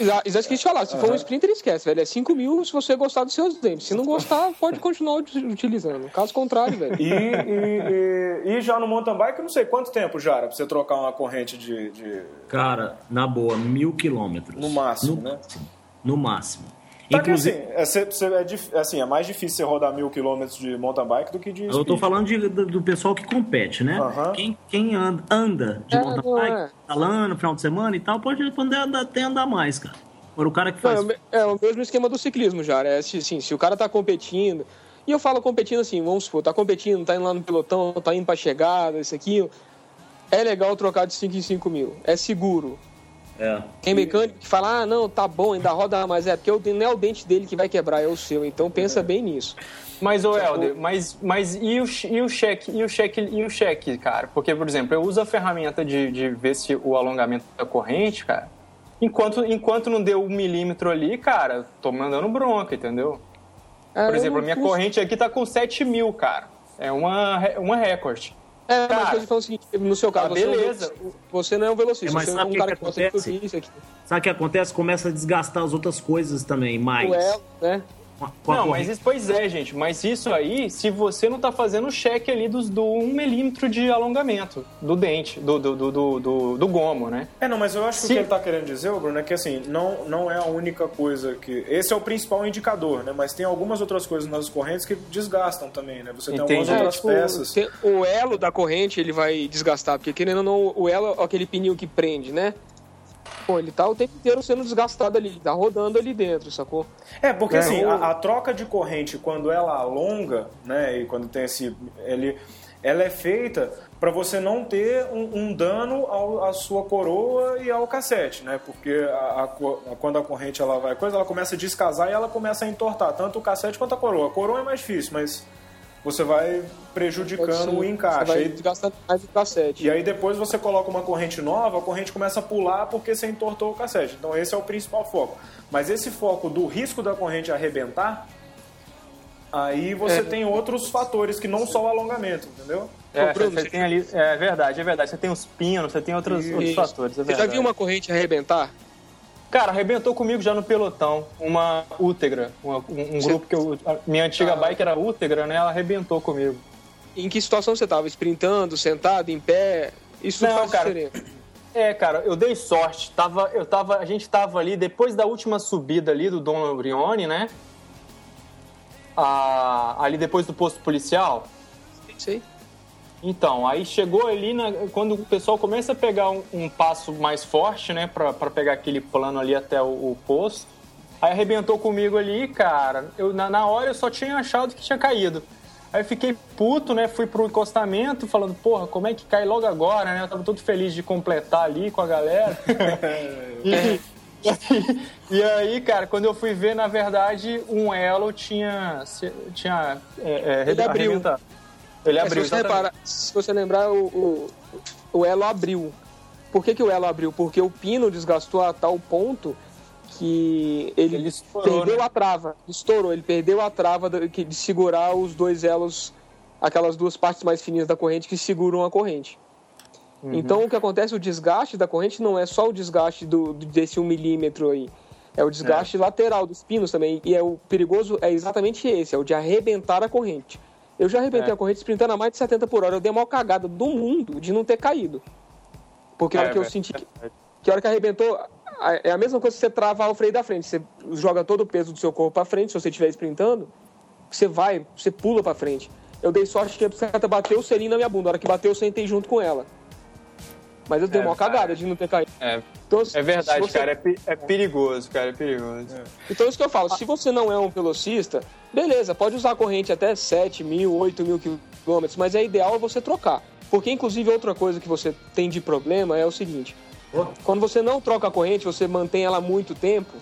Exa- Exato que eu te falar, se for um sprinter, esquece, velho. É 5 mil se você gostar dos seus dentes. Se não gostar, pode continuar ut- utilizando. Caso contrário, velho. E, e, e, e já no mountain bike, eu não sei quanto tempo, Jara, pra você trocar uma corrente de, de- Cara, na boa, mil quilômetros. no máximo, no né? No máximo. Tá que, Inclusive, assim, é, cê- é dif- assim, é mais difícil você rodar mil quilômetros de mountain bike do que de eu tô speed. falando de- do, do pessoal que compete, né? Quem, quem anda, anda de É, mountain não bike, é. no final de semana e tal, pode poder andar, até andar mais, cara. Agora o cara que Não, faz. é o me- é o mesmo esquema do ciclismo, já. É se, assim, se o cara tá competindo. E eu falo competindo assim, vamos supor, tá competindo, tá indo lá no pelotão, tá indo pra chegada, isso aqui. É legal trocar de 5 em 5 mil. É seguro. É. Tem mecânico que fala, ah, não, tá bom, ainda roda mais. É, porque o- não é o dente dele que vai quebrar, é o seu. Então pensa bem nisso. Mas, ô Helder, mas, mas e, o, e o cheque, e o cheque, e o cheque, cara? Porque, por exemplo, eu uso a ferramenta de, de ver se o alongamento da corrente, cara. Enquanto, enquanto não deu um milímetro ali, cara, tô mandando bronca, entendeu? É, Por exemplo, a minha corrente aqui tá com 7 mil, cara. É uma, uma recorde. É, Cara, mas eu tô falando o seguinte, no seu caso, tá você, beleza. É um, velo- você não é um velocista, É, mas você é sabe um o que cara que que gosta de aqui. Sabe o que acontece? Começa a desgastar as outras coisas também, mais. O elo, né? Com a- Não, mas isso, pois é, gente. Mas isso aí, se você não tá fazendo o cheque ali dos, do 1 milímetro de alongamento do dente, do, do, do, do, do- do gomo, né? É, não, mas eu acho que o que ele tá querendo dizer, Bruno, é que assim, não, não é a única coisa que. Esse é o principal indicador, né? Mas tem algumas outras coisas nas correntes que desgastam também, né? Você tem algumas Entendi. É, outras tipo, peças. tem- o elo da corrente ele vai desgastar, porque querendo ou não, o elo é aquele pneu que prende, né? Pô, ele tá o tempo inteiro sendo desgastado ali, tá rodando ali dentro, sacou? É, porque É, assim, o- a, a troca de corrente, quando ela alonga, né? E quando tem esse. Ele, ela é feita para você não ter um, um dano ao, à sua coroa e ao cassete, né? Porque a, a quando a corrente ela vai coisa, ela começa a descasar e ela começa a entortar tanto o cassete quanto a coroa. A coroa é mais difícil, mas você vai prejudicando ser. o Você encaixe. vai Aí- desgastando mais o cassete. e aí depois você coloca uma corrente nova, a corrente começa a pular porque você entortou o cassete. Então esse é o principal foco. Mas esse foco do risco da corrente arrebentar, aí você É. tem outros fatores que não só o alongamento, entendeu? É, Bruno, você você- tem ali. É verdade, é verdade. Você tem os pinos, você tem outros, outros fatores. É Você já viu uma corrente arrebentar? Cara, arrebentou comigo já no pelotão. Uma Útegra. uma- um, um grupo que eu. a minha antiga Ah. bike era Útegra, né? Ela arrebentou comigo. Em que situação você tava? Sprintando, sentado, em pé? Isso Não, faz cara. diferença. É, cara, eu dei sorte. Tava, eu tava, a gente tava ali, depois da última subida ali do Dom Laurione, né? Ah, ali depois do posto policial. Sei. Então, aí chegou ali, na- quando o pessoal começa a pegar um, um passo mais forte, né, pra, pra pegar aquele plano ali até o, o posto. Aí arrebentou comigo ali, cara. Eu, na, na hora eu só tinha achado que tinha caído. Aí eu fiquei puto, né? Fui pro encostamento, falando, porra, como é que cai logo agora, né? Eu tava todo feliz de completar ali com a galera. e, e aí, cara, quando eu fui ver, na verdade, um elo tinha. tinha é, é, Ele abriu. arrebentado. Ele É, abriu, se, você reparar, se você lembrar, o, o, o elo abriu. Por que, que o elo abriu? Porque o pino desgastou a tal ponto que ele, Ele estourou, perdeu né? a trava, estourou, ele perdeu a trava que- de segurar os dois elos, aquelas duas partes mais fininhas da corrente que seguram a corrente. Uhum. Então o que acontece, o desgaste da corrente não é só o desgaste do- desse um milímetro aí, É o desgaste é. lateral dos pinos também. E é o perigoso é exatamente esse, é o de arrebentar a corrente. Eu já arrebentei é. a corrente sprintando a mais de 70 por hora. Eu dei a maior cagada do mundo de não ter caído. Porque a hora é, que eu senti que, que a hora que arrebentou, é a mesma coisa que você travar o freio da frente. Você joga todo o peso do seu corpo para frente, se você estiver sprintando, você vai, você pula para frente. Eu dei sorte que a bicicleta bateu o selinho na minha bunda. A hora que bateu, eu sentei junto com ela. Mas eu dei é, uma cagada de não ter caído. É, então, é verdade, você... cara. É, é, perigoso, cara. É perigoso. É. Então, isso que eu falo. Se você não é um velocista, beleza, pode usar a corrente até 7 mil, 8 mil quilômetros, mas é ideal você trocar. Porque, inclusive, outra coisa que você tem de problema é o seguinte: quando você não troca a corrente, você mantém ela muito tempo.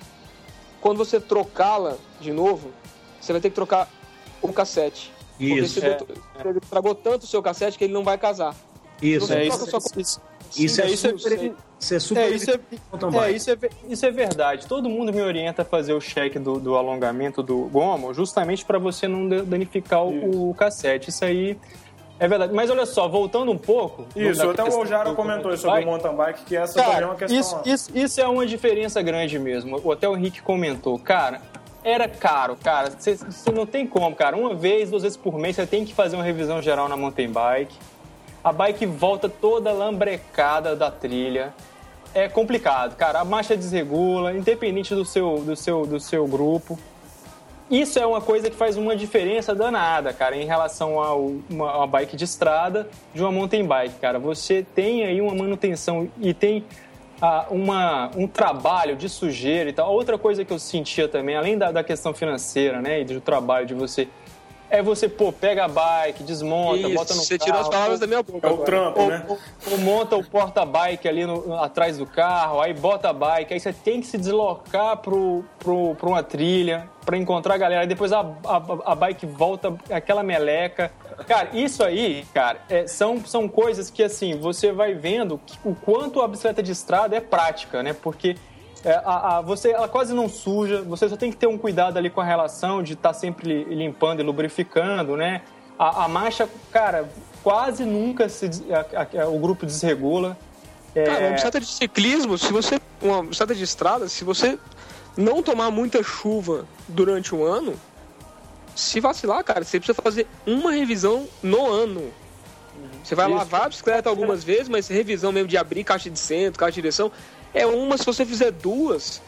Quando você trocá-la de novo, você vai ter que trocar o cassete. Isso. Porque você, é. estragou tanto o seu cassete que ele não vai casar. Isso, é isso, sua... isso, isso, é, isso, é, super, isso é super. É, isso, é, é, isso, é, isso é verdade. Todo mundo me orienta a fazer o cheque do, do alongamento do gomo, justamente para você não danificar o, o, cassete. Isso aí é verdade. Mas olha só, voltando um pouco. Isso, até o Ojara comentou sobre o mountain bike, que essa cara, também é uma questão. Isso, isso, isso é uma diferença grande mesmo. Até o Henrique comentou. Cara, era caro, cara. Você não tem como, cara. Uma vez, duas vezes por mês, você tem que fazer uma revisão geral na mountain bike a bike volta toda lambrecada da trilha. É complicado, cara. A marcha desregula, independente do seu, do seu, do seu grupo. Isso é uma coisa que faz uma diferença danada, cara, em relação a uma, uma bike de estrada de uma mountain bike, cara. Você tem aí uma manutenção e tem ah, uma, um trabalho de sujeira e tal. Outra coisa que eu sentia também, além da, da questão financeira, né, e do trabalho de você é você, pô, pega a bike, desmonta, Isso, bota no você carro. Você tirou as palavras ou, da minha boca. É o trampo, ou, né? Ou, ou, monta o porta-bike ali no, atrás do carro, aí bota a bike, aí você tem que se deslocar pro, pro, pra uma trilha para encontrar a galera, aí depois a, a, a bike volta aquela meleca. Cara, isso aí, cara, é, são, são coisas que, assim, você vai vendo o quanto a bicicleta de estrada é prática, né? Porque é, a, a, você, ela quase não suja, você só tem que ter um cuidado ali com a relação de estar tá sempre limpando e lubrificando, né? A, a marcha, cara, quase nunca se, a, o grupo desregula. É... Cara, uma bicicleta de ciclismo, se você. Uma bicicleta de estrada, se você não tomar muita chuva durante um ano, se vacilar, cara, você precisa fazer uma revisão no ano. Você vai Isso. lavar a bicicleta algumas vezes, mas revisão mesmo de abrir caixa de centro, caixa de direção, é uma, se você fizer duas,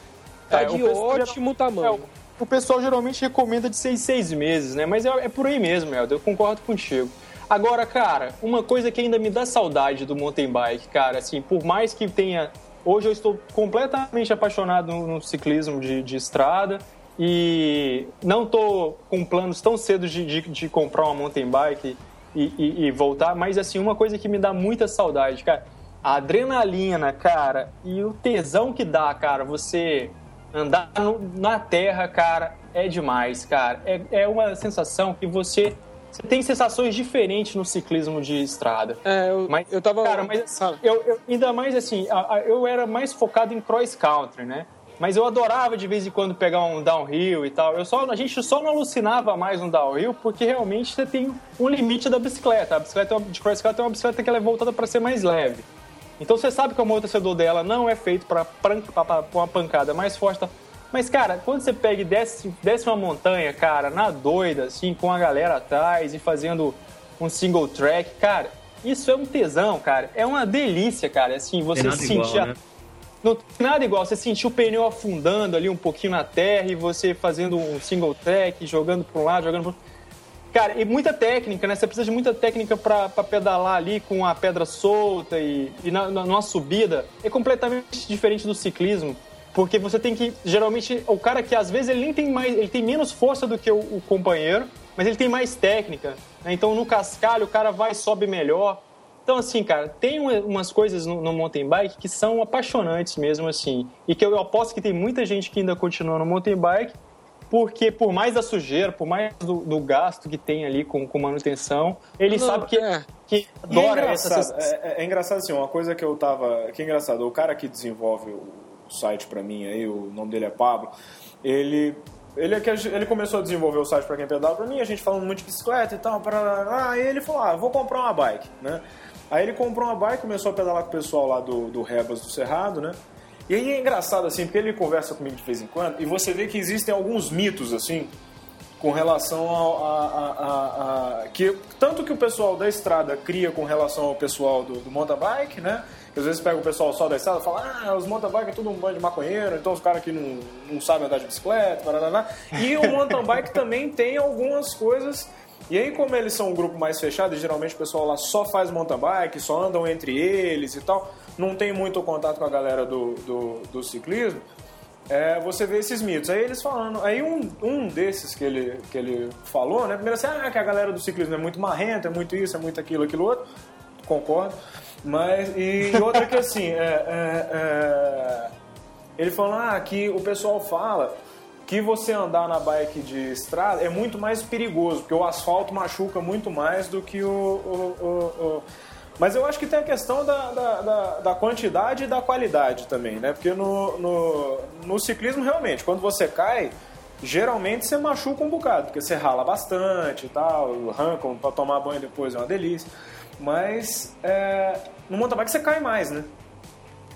tá é, de ótimo tamanho. É, o pessoal geralmente recomenda de seis, seis meses, né? Mas é, é por aí mesmo, Helder, eu concordo contigo. Agora, cara, uma coisa que ainda me dá saudade do mountain bike, cara, assim, por mais que tenha. Hoje eu estou completamente apaixonado no, no ciclismo de, de, estrada e não estou com planos tão cedo de, de, de comprar uma mountain bike e, e, e, voltar, mas assim, uma coisa que me dá muita saudade, cara a adrenalina, cara, e o tesão que dá, cara, você andar no, na terra, cara, é demais, cara. É, é uma sensação que você. Você tem sensações diferentes no ciclismo de estrada. É, eu, mas, eu tava. Cara, mas eu, eu, ainda mais assim, eu era mais focado em cross country, né? Mas eu adorava de vez em quando pegar um downhill e tal. Eu só, a gente só não alucinava mais no downhill porque realmente você tem um limite da bicicleta. A bicicleta de cross country é uma bicicleta que ela é voltada para ser mais leve. Então você sabe que o amortecedor dela não é feito para uma pancada mais forte. Tá? Mas, cara, quando você pega e desce, desce uma montanha, cara, na doida, assim, com a galera atrás e fazendo um single track, cara, isso é um tesão, cara. É uma delícia, cara. Assim, você sentir. Né? Não tem nada igual. Você sentir o pneu afundando ali um pouquinho na terra e você fazendo um single track, jogando para um lado, jogando para outro. Cara, e muita técnica, né? Você precisa de muita técnica para pedalar ali com a pedra solta e, e na, na, numa subida. É completamente diferente do ciclismo. Porque você tem que. Geralmente, o cara que às vezes ele nem tem mais. Ele tem menos força do que o, o companheiro, mas ele tem mais técnica. Né? Então no cascalho o cara vai sobe melhor. Então, assim, cara, tem umas coisas no, no, mountain bike que são apaixonantes mesmo, assim. E que eu aposto que tem muita gente que ainda continua no mountain bike porque por mais da sujeira, por mais do, do gasto que tem ali com, com manutenção, ele não, sabe que, é. que adora é engraçado, é, é, é, engraçado assim, uma coisa que eu tava. Que é engraçado, o cara que desenvolve o site para mim aí, o nome dele é Pablo, ele ele, é ele começou a desenvolver o site para quem pedala para mim, a gente falando muito de bicicleta e tal, para aí ele falou, ah, vou comprar uma bike, né? Aí ele comprou uma bike, começou a pedalar com o pessoal lá do, do Rebas do Cerrado, né? E aí é engraçado, assim, porque ele conversa comigo de vez em quando e você vê que existem alguns mitos, assim, com relação a, a, a, a, que tanto que o pessoal da estrada cria com relação ao pessoal do, do mountain bike, né? Que às vezes pega o pessoal só da estrada e fala, ah, os mountain bike é tudo um bando de maconheiro, então os caras aqui não, não sabem andar de bicicleta, parará. E o mountain bike também tem algumas coisas e aí, como eles são um grupo mais fechado, e geralmente o pessoal lá só faz mountain bike, só andam entre eles e tal, não tem muito contato com a galera do, do, do ciclismo, é, você vê esses mitos. Aí eles falando, aí um, um desses que ele, que ele falou, né? Primeiro assim, ah, que a galera do ciclismo é muito marrenta, é muito isso, é muito aquilo, aquilo outro. Concordo. Mas, e outra que assim, é, é, é, ele falou, ah, que o pessoal fala que você andar na bike de estrada é muito mais perigoso, porque o asfalto machuca muito mais do que o, o, o, o... Mas eu acho que tem a questão da, da, da, da, quantidade e da qualidade também, né? Porque no, no, no ciclismo, realmente, quando você cai, geralmente você machuca um bocado, porque você rala bastante e tal, arranca para tomar banho depois é uma delícia. Mas é, no mountain bike você cai mais, né?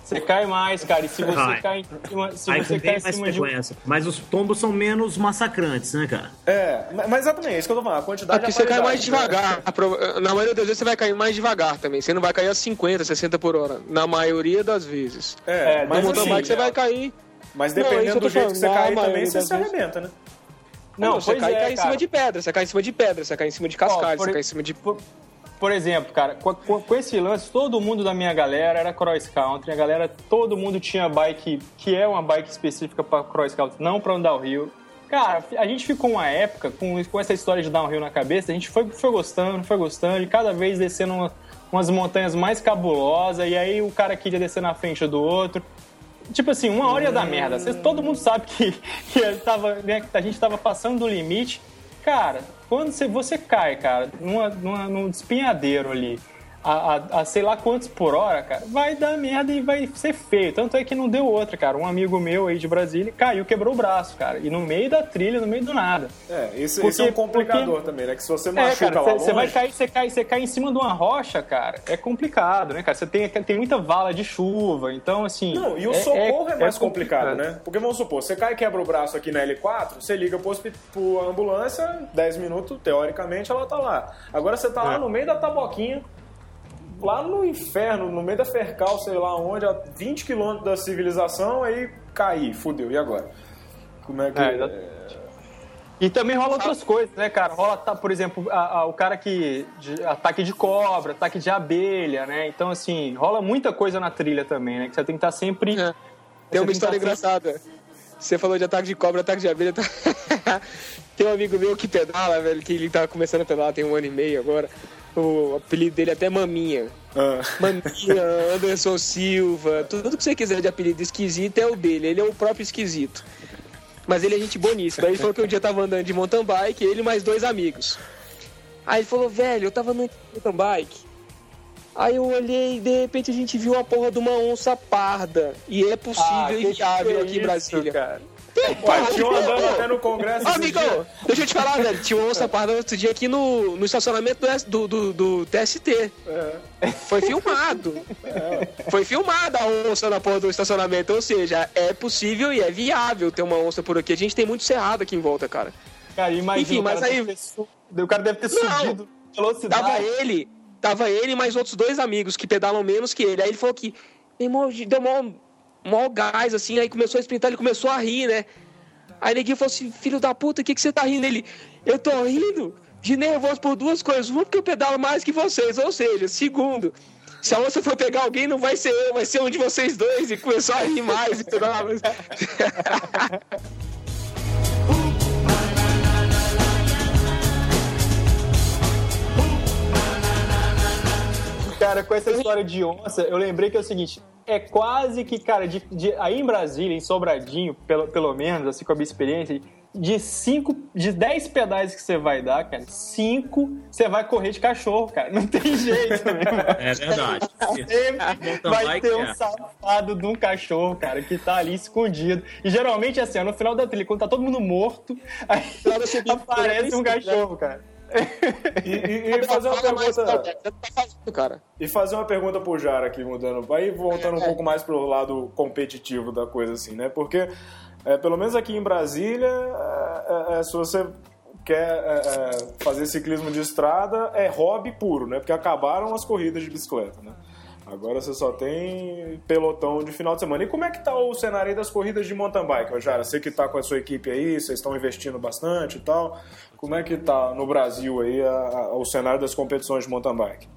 Você cai mais, cara. E se você Vai. cai em cima, se Aí você cai em cima de Mas os tombos são menos massacrantes, né, cara? É, mas exatamente, é isso que eu tô falando. A quantidade Aqui você cai mais devagar. Né? Na maioria das vezes você vai cair mais devagar também. Você não vai cair a 50, 60 por hora. Na maioria das vezes. É, é mas no mountain assim, bike você vai cair. Mas dependendo não, do jeito que você cair também, você se arrebenta, né? Não, não você cai, é, cai em cima de pedra, você cai em cima de pedra, você cai em cima de cascalho, você cai em cima de. Por, por exemplo, cara, com, com, esse lance, todo mundo da minha galera era cross country. A galera, todo mundo tinha bike que é uma bike específica para cross country, não para andar o rio. Cara, a gente ficou uma época com, com essa história de downhill na cabeça, a gente foi, foi gostando, foi gostando, e cada vez descendo uma, umas montanhas mais cabulosas, e aí o cara queria descer na frente do outro. Tipo assim, uma hora ia dar merda. todo mundo sabe que, que, tava, né, que a gente tava passando do limite. Cara, quando você, você cai, cara, numa, numa, num espinhadeiro ali, a, a, a, sei lá quantos por hora, cara, vai dar merda e vai ser feio. Tanto é que não deu outra, cara. Um amigo meu aí de Brasília caiu, quebrou o braço, cara. E no meio da trilha, no meio do nada. É, isso, porque, isso é um complicador porque, também, né? Que se você machuca é, cara, Você vai cair, você cai, você cai em cima de uma rocha, cara, é complicado, né, cara? Você tem, tem muita vala de chuva, então assim... Não, e o é, socorro é, é mais complicado, complicado, né? Porque vamos supor, você cai e quebra o braço aqui na L4, você liga pro, pro ambulância, 10 minutos, teoricamente, ela tá lá. Agora você tá lá é. no meio da taboquinha, lá no inferno, no meio da Fercal, sei lá onde, a 20 quilômetros da civilização, aí caí, fudeu. E agora? Como é que. É, é... E também rola outras coisas, né, cara? Rola, tá, por exemplo, a, a, o cara que. De, ataque de cobra, ataque de abelha, né? Então, assim, rola muita coisa na trilha também, né? Que você tem que estar tá sempre. É. Tem uma história engraçada. Sempre... Você falou de ataque de cobra, ataque de abelha. Tá... tem um amigo meu que pedala, velho, que ele tá começando a pedalar tem um ano e meio agora. O apelido dele é até Maminha. Ah. Maminha, Anderson Silva, tudo que você quiser de apelido esquisito é o dele. Ele é o próprio esquisito. Mas ele é gente boníssima. Aí ele falou que um dia tava andando de mountain bike, ele e mais dois amigos. Aí ele falou, velho, eu tava andando de mountain bike. Aí eu olhei e de repente a gente viu a porra de uma onça parda. E é possível ah, e viável aqui em Brasília. Cara. Ué, tinha um andando até no congresso. Amigo, deixa eu te falar, velho. Tinha uma onça parda outro dia aqui no, no estacionamento do, do, do TST. É. Foi filmado. É. Foi filmada a onça na porra do estacionamento. Ou seja, é possível e é viável ter uma onça por aqui. A gente tem muito cerrado aqui em volta, cara. Cara, imagina. Enfim, mas aí. O cara deve ter subido velocidade. Tava ele, tava ele e mais outros dois amigos que pedalam menos que ele. Aí ele falou que. Irmão, deu mó mó gás, assim, aí começou a esprintar, ele começou a rir, né? Aí neguinho falou assim, filho da puta, o que, que você tá rindo? Ele, eu tô rindo de nervoso por duas coisas. Uma, porque eu pedalo mais que vocês, ou seja, segundo, se a onça for pegar alguém, não vai ser eu, vai ser um de vocês dois. E começou a rir mais e tudo mais. Cara, com essa história de onça, eu lembrei que é o seguinte: é quase que, cara, de, de, aí em Brasília, em Sobradinho, pelo, pelo menos, assim, com a minha experiência, de cinco, de dez pedais que você vai dar, cara, cinco você vai correr de cachorro, cara. Não tem jeito, mesmo. É verdade. Sempre vai ter um é. safado de um cachorro, cara, que tá ali escondido. E geralmente, assim, no final da trilha, quando tá todo mundo morto, aí aparece um cachorro, cara. E, e- e fazer uma pergunta. E fazer uma pergunta pro Jara aqui, mudando. Aí voltando um pouco mais pro lado competitivo da coisa, assim, né? Porque, é, pelo menos aqui em Brasília, é, é, é, se você quer é, é, fazer ciclismo de estrada, é hobby puro, né? Porque acabaram as corridas de bicicleta, né? Agora você só tem pelotão de final de semana. E como é que tá o cenário aí das corridas de mountain bike, Jara? Você que tá com a sua equipe aí, vocês estão investindo bastante e tal. Como é que tá no Brasil aí a- a- o cenário das competições de mountain bike?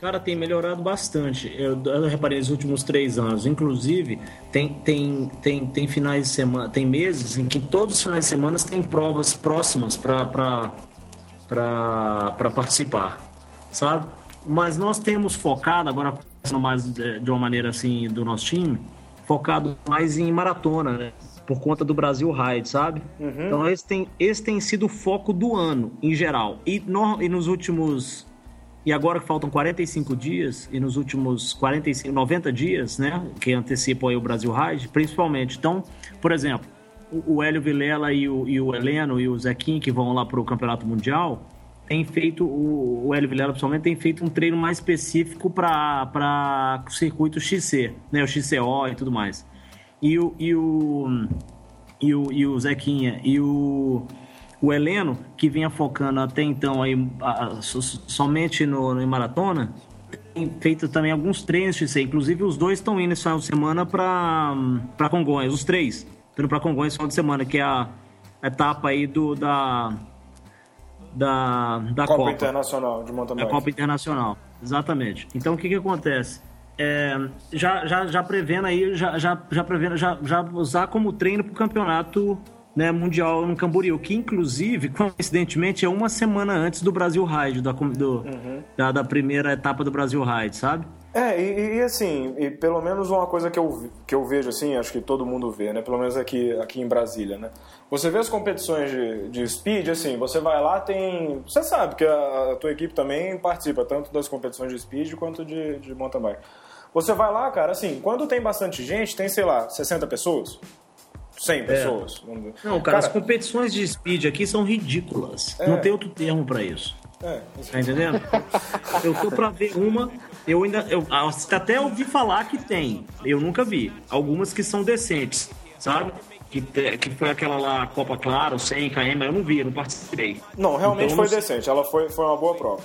Cara, tem melhorado bastante. Eu, eu reparei nos últimos três anos. Inclusive, tem, tem, tem, tem finais de semana, tem meses em que todos os finais de semana tem provas próximas para participar, sabe? Mas nós temos focado, agora mais de, de uma maneira assim do nosso time, focado mais em maratona, né? Por conta do Brasil Ride, sabe? Então esse tem, esse tem sido o foco do ano, em geral. E, no- e nos últimos e agora que faltam 45 dias, e nos últimos 45, 90 dias, né, que antecipam aí o Brasil Ride, principalmente. Então, por exemplo, o, o Hélio Vilela e o, e o Heleno e o Zequim, que vão lá para o Campeonato Mundial, tem feito, o, o Hélio Vilela principalmente, tem feito um treino mais específico para o circuito XC, né, o XCO e tudo mais. E o, e o, e o, e o Zequinha e o, o Heleno, que vinha focando até então aí, a- a- so- somente no, em maratona, tem feito também alguns treinos XC. Inclusive, os dois estão indo esse final de semana para Congonhas, os três. Estão indo para Congonhas esse final de semana, que é a etapa aí do, da, da, da Copa, Copa. Internacional de mountain a bike. Copa Internacional, exatamente. Então o que que acontece? É, já, já, já prevendo aí, já, já, já prevendo, já, já usar como treino para o campeonato né, mundial no Camboriú, que inclusive, coincidentemente, é uma semana antes do Brasil Ride, da, do, da, da primeira etapa do Brasil Ride, sabe? É, e, e, assim, e pelo menos uma coisa que eu, que eu vejo, assim, acho que todo mundo vê, né? Pelo menos aqui, aqui em Brasília, né? Você vê as competições de, de speed, assim, você vai lá, tem... Você sabe que a, a tua equipe também participa, tanto das competições de speed quanto de, de mountain bike. Você vai lá, cara, assim, quando tem bastante gente, tem, sei lá, 60 pessoas? 100 pessoas? vamos dizer. É. Não, cara, as competições de speed aqui são ridículas. É. Não tem outro termo para isso. É, Tá entendendo? eu tô pra ver uma. Eu ainda. Eu até ouvi falar que tem. Eu nunca vi. Algumas que são decentes, sabe? Que, que foi aquela lá, Copa Claro, 100 km, eu não vi, eu não participei. Não, realmente Então, foi não decente. Ela foi, foi uma boa prova.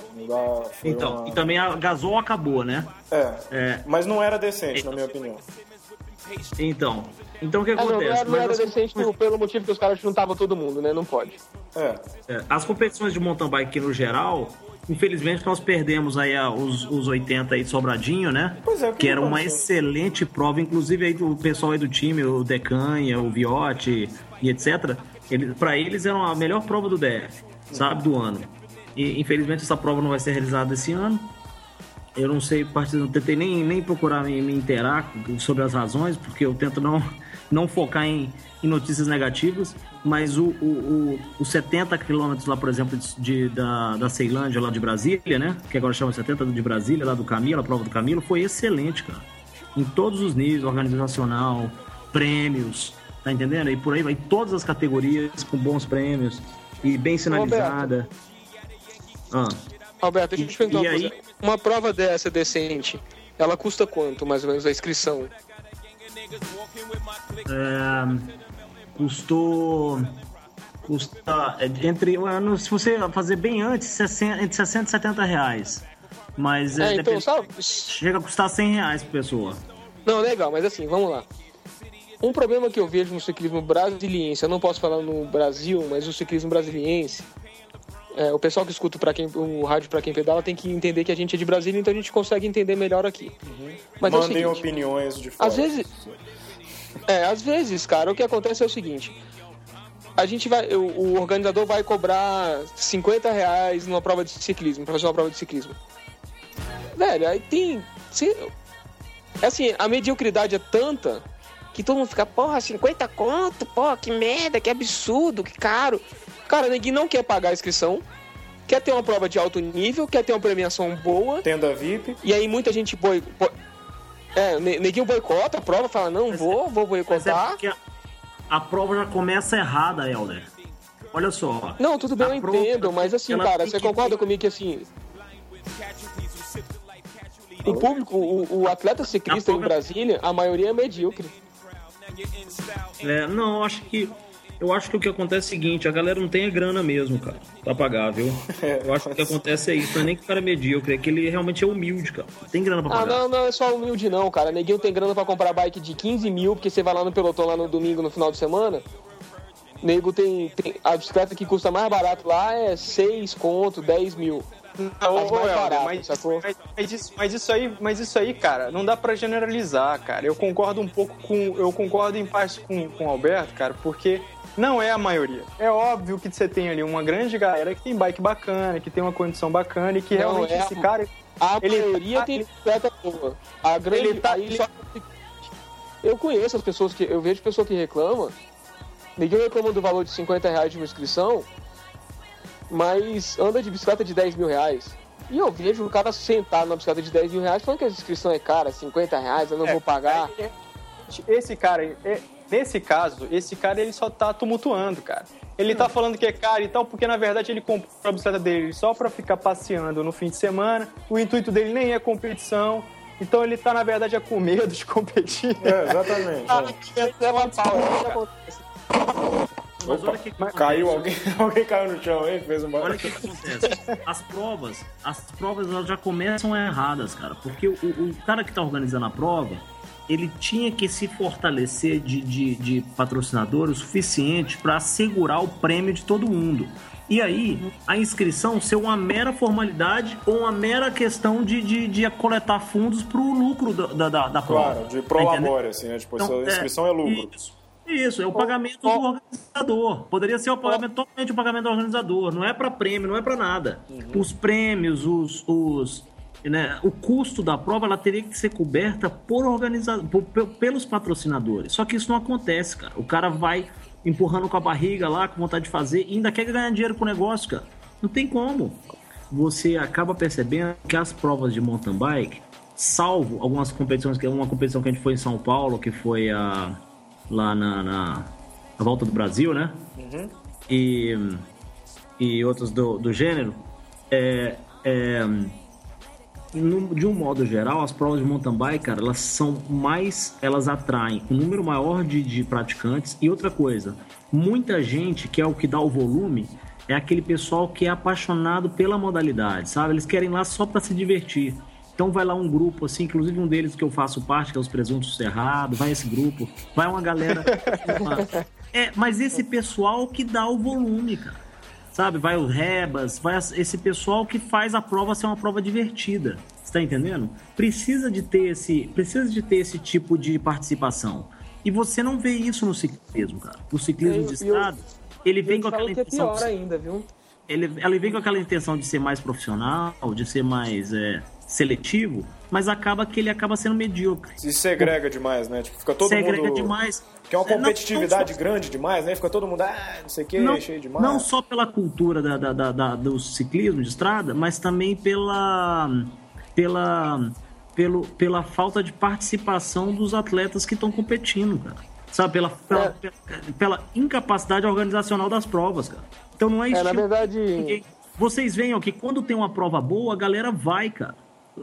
Então, uma- e também a Gasol acabou, né? É, É. mas não era decente, na minha opinião. Então. Então o que Ah, não, não acontece? era, não era decente pelo- pelo motivo que os caras juntavam todo mundo, né? Não pode. É, É, as competições de mountain bike no geral, infelizmente nós perdemos aí a- os, os 80 aí de Sobradinho, né? Pois é, o que que era uma aconteceu? excelente prova, inclusive aí do pessoal aí do time, o Decanha, o Viotti e etc. Ele, para eles era a melhor prova do DF, sabe, do ano. E infelizmente essa prova não vai ser realizada esse ano. Eu não sei, não tentei nem, nem procurar me, me inteirar sobre as razões, porque eu tento não, não focar em, em notícias negativas, mas o, o, o, os 70 quilômetros lá, por exemplo, de, de- da, da Ceilândia, lá de Brasília, né? Que agora chama 70 de Brasília, lá do Camilo, a prova do Camilo, foi excelente, cara. Em todos os níveis, organizacional, prêmios, tá entendendo? E por aí vai, todas as categorias com bons prêmios e bem sinalizada. Ah. Alberto, deixa eu te perguntar E uma aí? coisa. Uma prova dessa decente, ela custa quanto, mais ou menos, a inscrição? É, custou. Custa. é, Entre. no- Se você fazer bem antes, 60, entre 60 e 70 reais. Mas é, É, então, sabe? chega a custar 100 reais por pessoa. Não, legal, mas assim, vamos lá. Um problema que eu vejo no ciclismo brasiliense, eu não posso falar no Brasil, mas o ciclismo brasiliense, é, o pessoal que escuta pra quem, o rádio para quem pedala tem que entender que a gente é de Brasília, então a gente consegue entender melhor aqui. Mas é Mandem seguinte, opiniões de fora. às vezes, é, às vezes, cara, o que acontece é o seguinte: a gente vai, o, o organizador vai cobrar 50 reais numa prova de ciclismo, pra fazer uma prova de ciclismo. Velho, aí tem. Se, assim, a mediocridade é tanta que todo mundo fica, porra, 50 conto, porra, que merda, que absurdo, que caro. Cara, ninguém não quer pagar a inscrição, quer ter uma prova de alto nível, quer ter uma premiação boa, Tenda VIP. e aí muita gente boi... boi- É, ne- neguinho boicota a prova, fala, não vou, vou Mas é boicotar. porque a, a prova já começa errada, Helder. olha só. Não, tudo bem, A eu prova, entendo, mas assim, cara, você que concorda ter- comigo que assim. O público, o, o atleta ciclista em Brasília, a maioria é medíocre. É, não, eu acho que. Eu acho que o que acontece é o seguinte, a galera não tem a grana mesmo, cara, pra pagar, viu? Eu acho que o que acontece é isso, não é nem que o cara é medíocre, é que ele realmente é humilde, cara. Tem grana pra Ah, pagar. não, não é só humilde não, cara. Neguinho tem grana pra comprar bike de 15 mil, porque você vai lá no pelotão lá no domingo, no final de semana. Nego tem, tem- A bicicleta que custa mais barato lá é 6 conto, 10 mil. Não, As ô, mais baratas, mas, sacou? mas, mas isso, mas isso aí, mas isso aí, cara, não dá pra generalizar, cara. Eu concordo um pouco com, eu concordo em parte com, com o Alberto, cara, porque não é a maioria. É óbvio que você tem ali uma grande galera que tem bike bacana, que tem uma condição bacana e que Não, realmente é a- esse cara A Ele maioria tá- tem bicicleta boa. A grande. Ele tá- aí ele- só- Eu conheço as pessoas que. Eu vejo pessoa que reclama. Ninguém reclama do valor de 50 reais de uma inscrição, mas anda de bicicleta de 10 mil reais. E eu vejo o cara sentado na bicicleta de 10 mil reais falando que a inscrição é cara, 50 reais, eu não É, vou pagar. É, Esse cara, é- nesse caso, esse cara ele só tá tumultuando, cara. Ele tá falando que é caro e tal, porque na verdade ele comprou a bicicleta dele só pra ficar passeando no fim de semana. O intuito dele nem é competição. Então ele tá, na verdade, é com medo de competir. É, exatamente. Ah, é. pau, é isso que acontece. Mas olha o que. Caiu alguém, alguém caiu no chão aí, fez um Olha o que acontece. As provas, as provas elas já começam erradas, cara. Porque o, o cara que tá organizando a prova, ele tinha que se fortalecer de, de, de patrocinador o suficiente para assegurar o prêmio de todo mundo. E aí, a inscrição ser uma mera formalidade ou uma mera questão de, de, de coletar fundos pro lucro da, da, da, prova. Claro, de Tá pro entendendo? labore, assim, né? Tipo, Então, a inscrição é, lucro. Isso, isso, é o pagamento do organizador. Poderia ser o pagamento totalmente o pagamento do organizador. Não é para prêmio, não é para nada. Os prêmios, os, os né, o custo da prova, ela teria que ser coberta por organiza por- pe- pelos patrocinadores. Só que isso não acontece, cara. O cara vai empurrando com a barriga lá, com vontade de fazer, e ainda quer ganhar dinheiro com o negócio, cara. Não tem como. Você acaba percebendo que as provas de mountain bike, salvo algumas competições, que é uma competição que a gente foi em São Paulo, que foi a lá na, na, volta do Brasil, né? E, e outros do, do gênero. É, é, de um modo geral, as provas de mountain bike, cara, elas são mais. Elas atraem um número maior de, de praticantes. E outra coisa, muita gente, que é o que dá o volume, é aquele pessoal que é apaixonado pela modalidade, sabe? Eles querem ir lá só para se divertir. Então vai lá um grupo, assim, inclusive um deles que eu faço parte, que é os Presuntos Cerrado, vai esse grupo, vai uma galera. é, mas esse pessoal que dá o volume, cara sabe? Vai o Rebas, vai esse pessoal que faz a prova ser uma prova divertida. Você tá entendendo? Precisa de ter esse, precisa de ter esse tipo de participação. E você não vê isso no ciclismo, cara. O ciclismo Eu- de eu- estrada, ele vem com aquela que é intenção pior de, ainda, viu? ele, ela vem com aquela intenção de ser mais profissional, de ser mais é, seletivo, mas acaba que ele acaba sendo medíocre. Se segrega demais, né? Tipo, fica todo Segrega mundo... demais. Que é uma É, não- competitividade não grande demais, né? Fica todo mundo, ah, não sei o que, não, cheio demais. não só pela cultura da, da- da- da- do ciclismo de estrada, mas também pela, pela, pelo, pela falta de participação dos atletas que estão competindo, cara. Sabe, pela, pela, É. pela, incapacidade organizacional das provas, cara. Então não é É, na estilo verdade. ninguém. Vocês veem que quando tem uma prova boa, a galera vai, cara.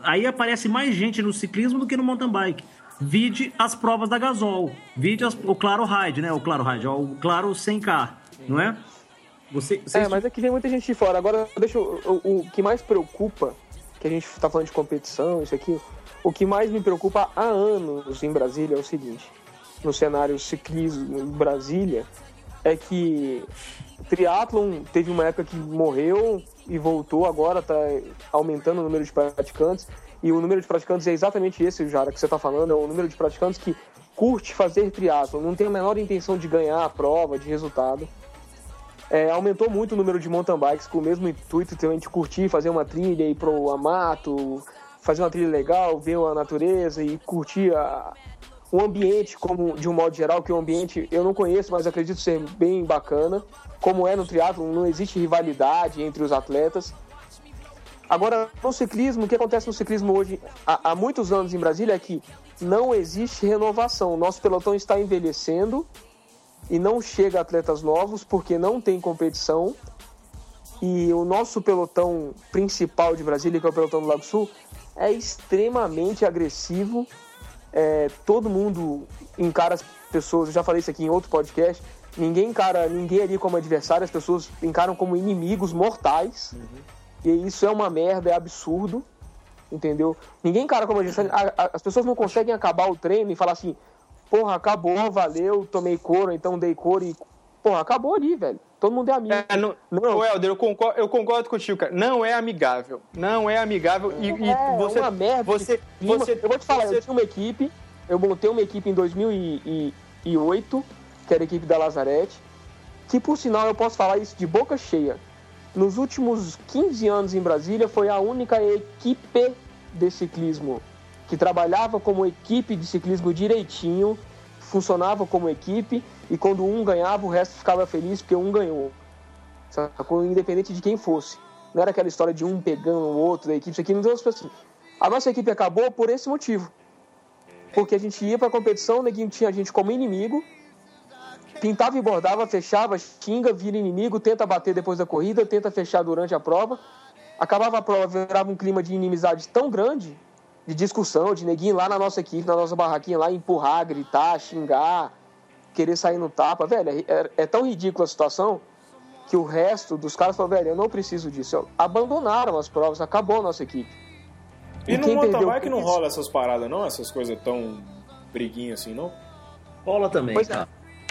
Aí aparece mais gente no ciclismo do que no mountain bike. Vide as provas da Gasol. Vide as- o Claro Ride, né? O Claro Ride, o Claro 100K, não é? Você, vocês- É, mas é que vem muita gente de fora. Agora, deixa eu, o, o que mais preocupa, que a gente tá falando de competição, isso aqui, o que mais me preocupa há anos em Brasília é o seguinte: no cenário ciclismo em Brasília, é que triatlon teve uma época que morreu e voltou, agora tá aumentando o número de praticantes. E o número de praticantes é exatamente esse, Jara, que você tá falando, é o número de praticantes que curte fazer triatlon, não tem a menor intenção de ganhar a prova, de resultado. É, aumentou muito o número de mountain bikes com o mesmo intuito também de curtir, fazer uma trilha, ir pro amato, fazer uma trilha legal, ver a natureza e curtir a- o ambiente como de um modo geral, que o ambiente eu não conheço, mas acredito ser bem bacana. Como é no triatlo, não existe rivalidade entre os atletas. Agora, no ciclismo, o que acontece no ciclismo hoje, há, há muitos anos em Brasília, é que não existe renovação. O nosso pelotão está envelhecendo e não chega atletas novos porque não tem competição. E o nosso pelotão principal de Brasília, que é o pelotão do Lago Sul, é extremamente agressivo. É, todo mundo encara as pessoas, eu já falei isso aqui em outro podcast, ninguém encara ninguém ali como adversário, as pessoas encaram como inimigos mortais. Uhum. E isso é uma merda, é absurdo. Entendeu? Ninguém encara como adversário. As pessoas não conseguem acabar o treino e falar assim: porra, acabou, valeu, tomei couro, então dei couro e. Porra, acabou ali, velho. Todo mundo é amigo. É, não, não. Ô, Helder, eu concordo, eu concordo contigo, cara. Não é amigável. Não é amigável. E, é, e você. É uma merda. Você, você, eu vou te falar, você... eu tinha uma equipe, eu montei uma equipe em 2008, que era a equipe da Lazarete, que por sinal eu posso falar isso de boca cheia. Nos últimos 15 anos em Brasília, foi a única equipe de ciclismo que trabalhava como equipe de ciclismo direitinho, funcionava como equipe e quando um ganhava, o resto ficava feliz porque um ganhou. Sacou? Independente de quem fosse. Não era aquela história de um pegando o outro da equipe, isso aqui não deu assim. A nossa equipe acabou por esse motivo. Porque a gente ia para a competição, o neguinho tinha a gente como inimigo, pintava e bordava, fechava, xinga, vira inimigo, tenta bater depois da corrida, tenta fechar durante a prova. Acabava a prova, virava um clima de inimizade tão grande, de discussão, de neguinho lá na nossa equipe, na nossa barraquinha lá, empurrar, gritar, xingar, querer sair no tapa. Velho, é, é, é tão ridícula a situação que o resto dos caras falou, velho, eu não preciso disso. Abandonaram as provas, acabou a nossa equipe. E, e no mountain bike não rola essas paradas, não? Essas coisas tão briguinhas assim, não? Rola também, pois é.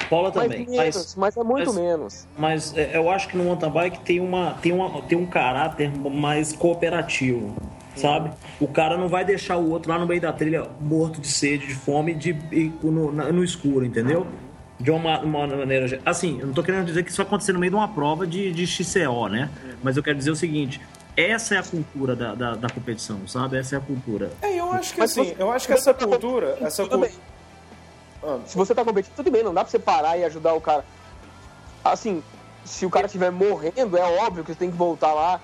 Pola também. Menos, mas, mas, é muito mas, menos. Mas é, eu acho que no mountain bike tem, uma, tem, uma, tem um caráter mais cooperativo. Sabe? O cara não vai deixar o outro lá no meio da trilha morto de sede, de fome, de, de no, no escuro, entendeu? de uma, uma, maneira. Assim, eu não tô querendo dizer que isso vai acontecer no meio de uma prova de, de XCO, né? Mas eu quero dizer o seguinte: essa é a cultura da, da, da competição, sabe? Essa é a cultura. É, eu acho que Mas assim, eu acho que essa cultura. Essa cultura ah. Se você tá competindo, tudo bem, não dá pra você parar e ajudar o cara. Assim, se o cara estiver morrendo, é óbvio que você tem que voltar lá.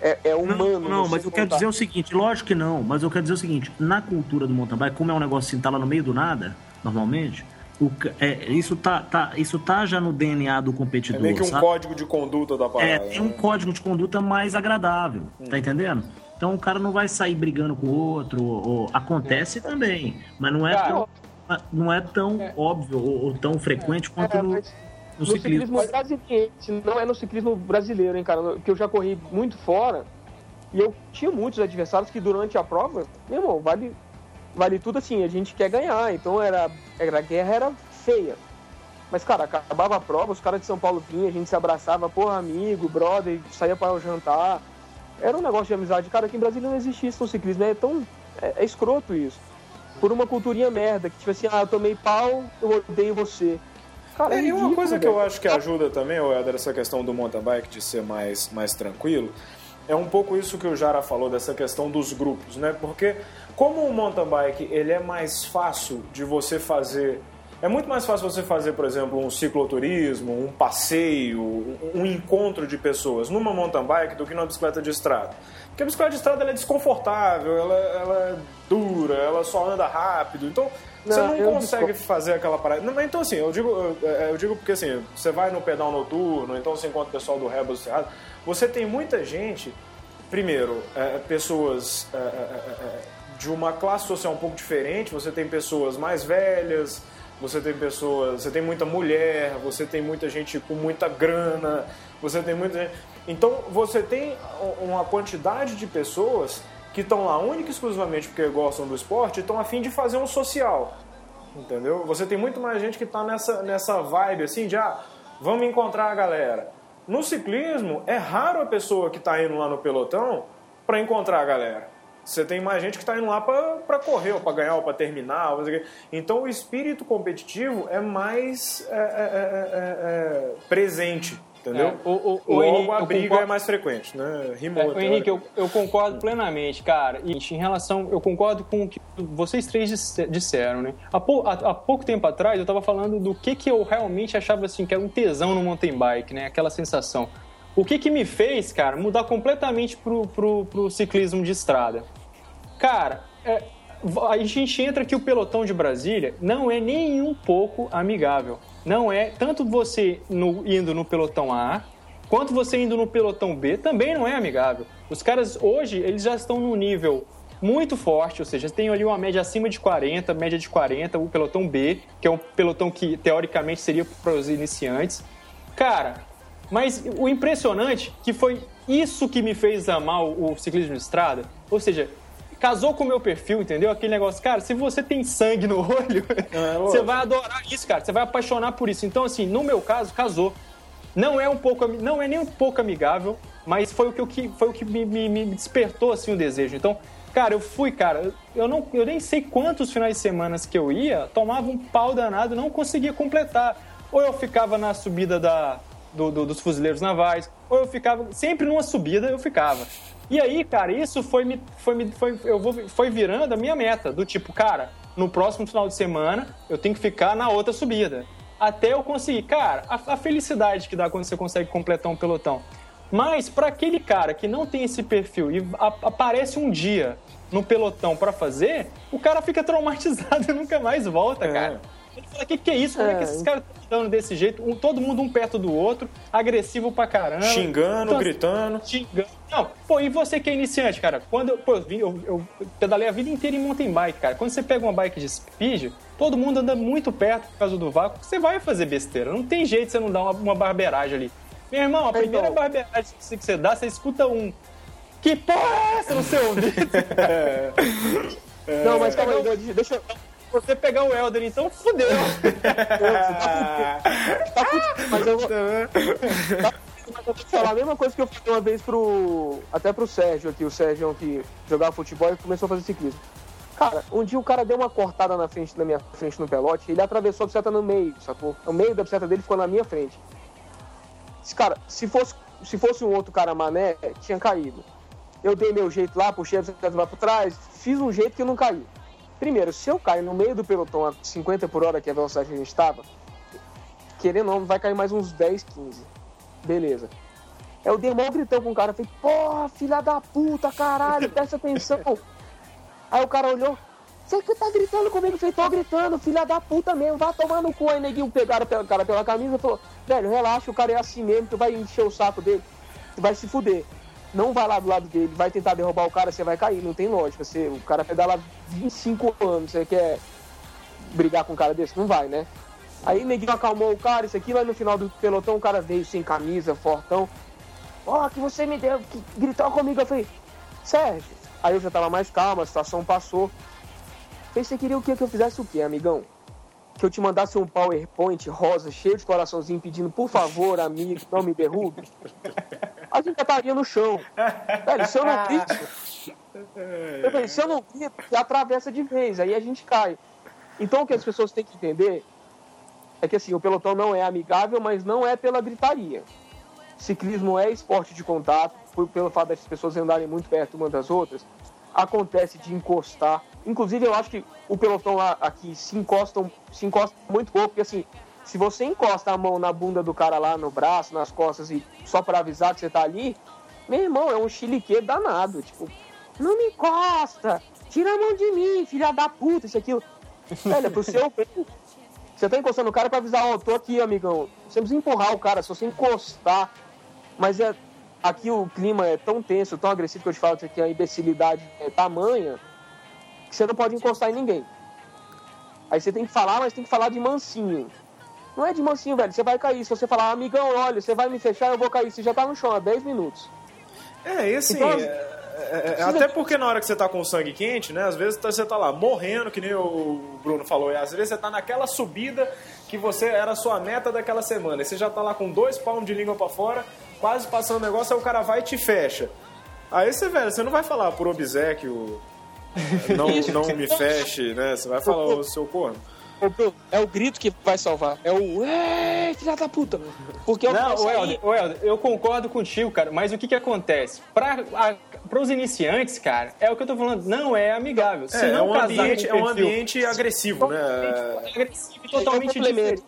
É, é humano. Não, não mas eu quero dizer o seguinte, lógico que não, mas eu quero dizer o seguinte, na cultura do mountain bike, como é um negócio assim, tá lá no meio do nada, normalmente, o, é, isso, tá, tá, isso tá já no DNA do competidor. É meio que um sabe? código de conduta da parada. É, tem um né? código de conduta mais agradável, hum. tá entendendo? Então o cara não vai sair brigando com o outro, ou, ou acontece também, mas não é cara, tão não é tão é. óbvio ou, ou, tão frequente é, quanto é, no, no, no, ciclismo. ciclismo brasileiro, não é no ciclismo brasileiro, hein, cara? Que eu já corri muito fora e eu tinha muitos adversários que durante a prova, meu irmão, vale, vale tudo assim, a gente quer ganhar, então era, era a guerra era feia. Mas, cara, acabava a prova, os caras de São Paulo vinham, a gente se abraçava, porra, amigo, brother, saía para o jantar. Era um negócio de amizade. Cara, aqui em Brasília não existia isso no ciclismo, é tão. É, é escroto isso por uma culturinha merda, que tipo assim, ah, eu tomei pau, eu odeio você. Cara, é, é e uma coisa que eu acho que ajuda também, Helder, essa questão do mountain bike de ser mais, mais tranquilo, é um pouco isso que o Jara falou dessa questão dos grupos, né? Porque como o mountain bike ele é mais fácil de você fazer é muito mais fácil você fazer, por exemplo, um cicloturismo, um passeio, um encontro de pessoas numa mountain bike do que numa bicicleta de estrada. Porque a bicicleta de estrada é desconfortável, ela, ela, é dura, ela só anda rápido. Então não, você não consegue fazer aquela parada. Não, então assim, eu digo, eu, é, eu, digo porque assim, você vai no pedal noturno, então você encontra o pessoal do Rebels Cerrado. Você tem muita gente, primeiro, é, pessoas é, é, é, de uma classe social um pouco diferente, você tem pessoas mais velhas, você tem pessoas, você tem muita mulher, você tem muita gente com muita grana, você tem muita gente então você tem uma quantidade de pessoas que estão lá única e exclusivamente porque gostam do esporte e estão a fim de fazer um social. Entendeu? Você tem muito mais gente que está nessa, nessa vibe assim de ah, vamos encontrar a galera. No ciclismo, é raro a pessoa que está indo lá no pelotão para encontrar a galera. Você tem mais gente que está indo lá para correr, ou para ganhar, ou para terminar. Ou então o espírito competitivo é mais é, é, é, é, é presente entendeu? É, o, o, o, Henrique, a briga concordo... é mais frequente, né? Rimou. É, Henrique, eu, eu, concordo plenamente, cara. E em relação, eu concordo com o que vocês três disseram, né? Há, pou, há, há pouco tempo atrás eu estava falando do que, que eu realmente achava assim que era um tesão no mountain bike, né? Aquela sensação. O que que me fez, cara, mudar completamente pro, pro, pro ciclismo de estrada? Cara, é, a gente entra que o pelotão de Brasília não é nem um pouco amigável. Não é tanto você no, indo no pelotão A quanto você indo no pelotão B também não é amigável. Os caras hoje eles já estão num nível muito forte, ou seja, tem ali uma média acima de 40, média de 40, o pelotão B, que é um pelotão que teoricamente seria para os iniciantes. Cara, mas o impressionante que foi isso que me fez amar o ciclismo de estrada, ou seja, casou com o meu perfil, entendeu? Aquele negócio, cara, se você tem sangue no olho, é, você vai adorar isso, cara. Você vai apaixonar por isso. Então, assim, no meu caso, casou. Não é um pouco, não é nem um pouco amigável, mas foi o que, foi o que me, me, me despertou assim o desejo. Então, cara, eu fui, cara, eu não, eu nem sei quantos finais de semana que eu ia, tomava um pau danado, não conseguia completar. Ou eu ficava na subida da, do, do, dos fuzileiros navais, ou eu ficava sempre numa subida, eu ficava. E aí, cara, isso foi me, foi me, foi, eu vou, foi virando a minha meta, do tipo, cara, no próximo final de semana eu tenho que ficar na outra subida. Até eu conseguir. Cara, a, a felicidade que dá quando você consegue completar um pelotão. Mas para aquele cara que não tem esse perfil e a, aparece um dia no pelotão para fazer, o cara fica traumatizado e nunca mais volta, é. cara. Ele fala, o que, que é isso? Como é, é que esses caras estão andando desse jeito? Um, todo mundo um perto do outro, agressivo pra caramba. Xingando, então, gritando. Xingando. Não, pô, e você que é iniciante, cara? Quando eu, pô, eu, eu, pedalei a vida inteira em mountain bike, cara. Quando você pega uma bike de speed, todo mundo anda muito perto por causa do vácuo, você vai fazer besteira. Não tem jeito de você não dar uma, uma barbeiragem ali. Meu irmão, a primeira não. barbeiragem que você dá, você escuta um. Que porra é essa no seu ouvido? Não, mas calma aí, deixa eu você pegar o Elder, então fudeu. tá fudido, mas eu vou. Tá, mas eu vou falar a mesma coisa que eu falei uma vez pro. Até pro Sérgio aqui, o Sérgio que jogava futebol e começou a fazer ciclismo. Cara, um dia o cara deu uma cortada na frente, na minha frente no pelote, ele atravessou a bicicleta no meio, sacou? O meio da bicicleta dele ficou na minha frente. Cara, se fosse, se fosse um outro cara mané, tinha caído. Eu dei meu jeito lá, puxei a bicicleta lá por trás, fiz um jeito que eu não caí. Primeiro, se eu caio no meio do pelotão a 50 por hora, que é a velocidade que a gente estava, querendo ou não, vai cair mais uns 10, 15. Beleza. Eu dei mó gritão com o cara, falei, porra, filha da puta, caralho, presta atenção. Aí o cara olhou, você que tá gritando comigo? Falei, tô gritando, filha da puta mesmo, vai tomar no cu. Aí neguinho pegaram o cara pela camisa e falou, velho, relaxa, o cara é assim mesmo, tu vai encher o saco dele, tu vai se fuder não vai lá do lado dele, vai tentar derrubar o cara, você vai cair. Não tem lógica. Você, o cara pedala 25 anos, você quer brigar com um cara desse? Não vai, né? Aí neguinho acalmou o cara, isso aqui, lá no final do pelotão o cara veio sem camisa, fortão. Ó, oh, que você me deu, que gritou comigo. Eu falei, Sérgio. Aí eu já tava mais calmo, a situação passou. Falei, você queria o que que eu fizesse o quê, amigão? Que eu te mandasse um PowerPoint rosa, cheio de coraçãozinho, pedindo, por favor, amigo, não me derrube? a gente já estaria no chão. Velho, se eu não grito, eu falei, se eu não grito, atravessa de vez, aí a gente cai. Então o que as pessoas têm que entender é que assim, o pelotão não é amigável, mas não é pela gritaria. Ciclismo é esporte de contato, por, pelo fato das pessoas andarem muito perto umas das outras, acontece de encostar. Inclusive, eu acho que o pelotão lá aqui se encosta, se encosta muito pouco, porque assim, se você encosta a mão na bunda do cara lá, no braço, nas costas, e só para avisar que você tá ali, meu irmão, é um chilique danado. Tipo, não me encosta! Tira a mão de mim, filha da puta, isso aqui. Velho, é pro seu bem. Você tá encostando o cara pra avisar, ó, oh, tô aqui, amigão. Você precisa empurrar o cara, se você encostar. Mas é. Aqui o clima é tão tenso, tão agressivo que eu te falo que a imbecilidade é tamanha que você não pode encostar em ninguém. Aí você tem que falar, mas tem que falar de mansinho. Não é de mansinho, velho. Você vai cair. Se você falar, amigão, olha, você vai me fechar, eu vou cair. Você já tá no chão há 10 minutos. É, e assim. Então, é, é, é até porque na hora que você tá com sangue quente, né? Às vezes você tá lá morrendo, que nem o Bruno falou. E às vezes você tá naquela subida que você era a sua meta daquela semana. E você já tá lá com dois palmos de língua para fora, quase passando o negócio, aí o cara vai e te fecha. Aí você, velho, você não vai falar por obsequio, não, não me feche, né? Você vai falar o seu corno é o grito que vai salvar. É o Ei, filha da puta. Porque eu Não, o Helder, o Helder, eu concordo contigo, cara, mas o que que acontece? Para os iniciantes, cara, é o que eu tô falando, não é amigável. Se é, é um ambiente, é um ambiente agressivo, né? Agressivo e totalmente diferente.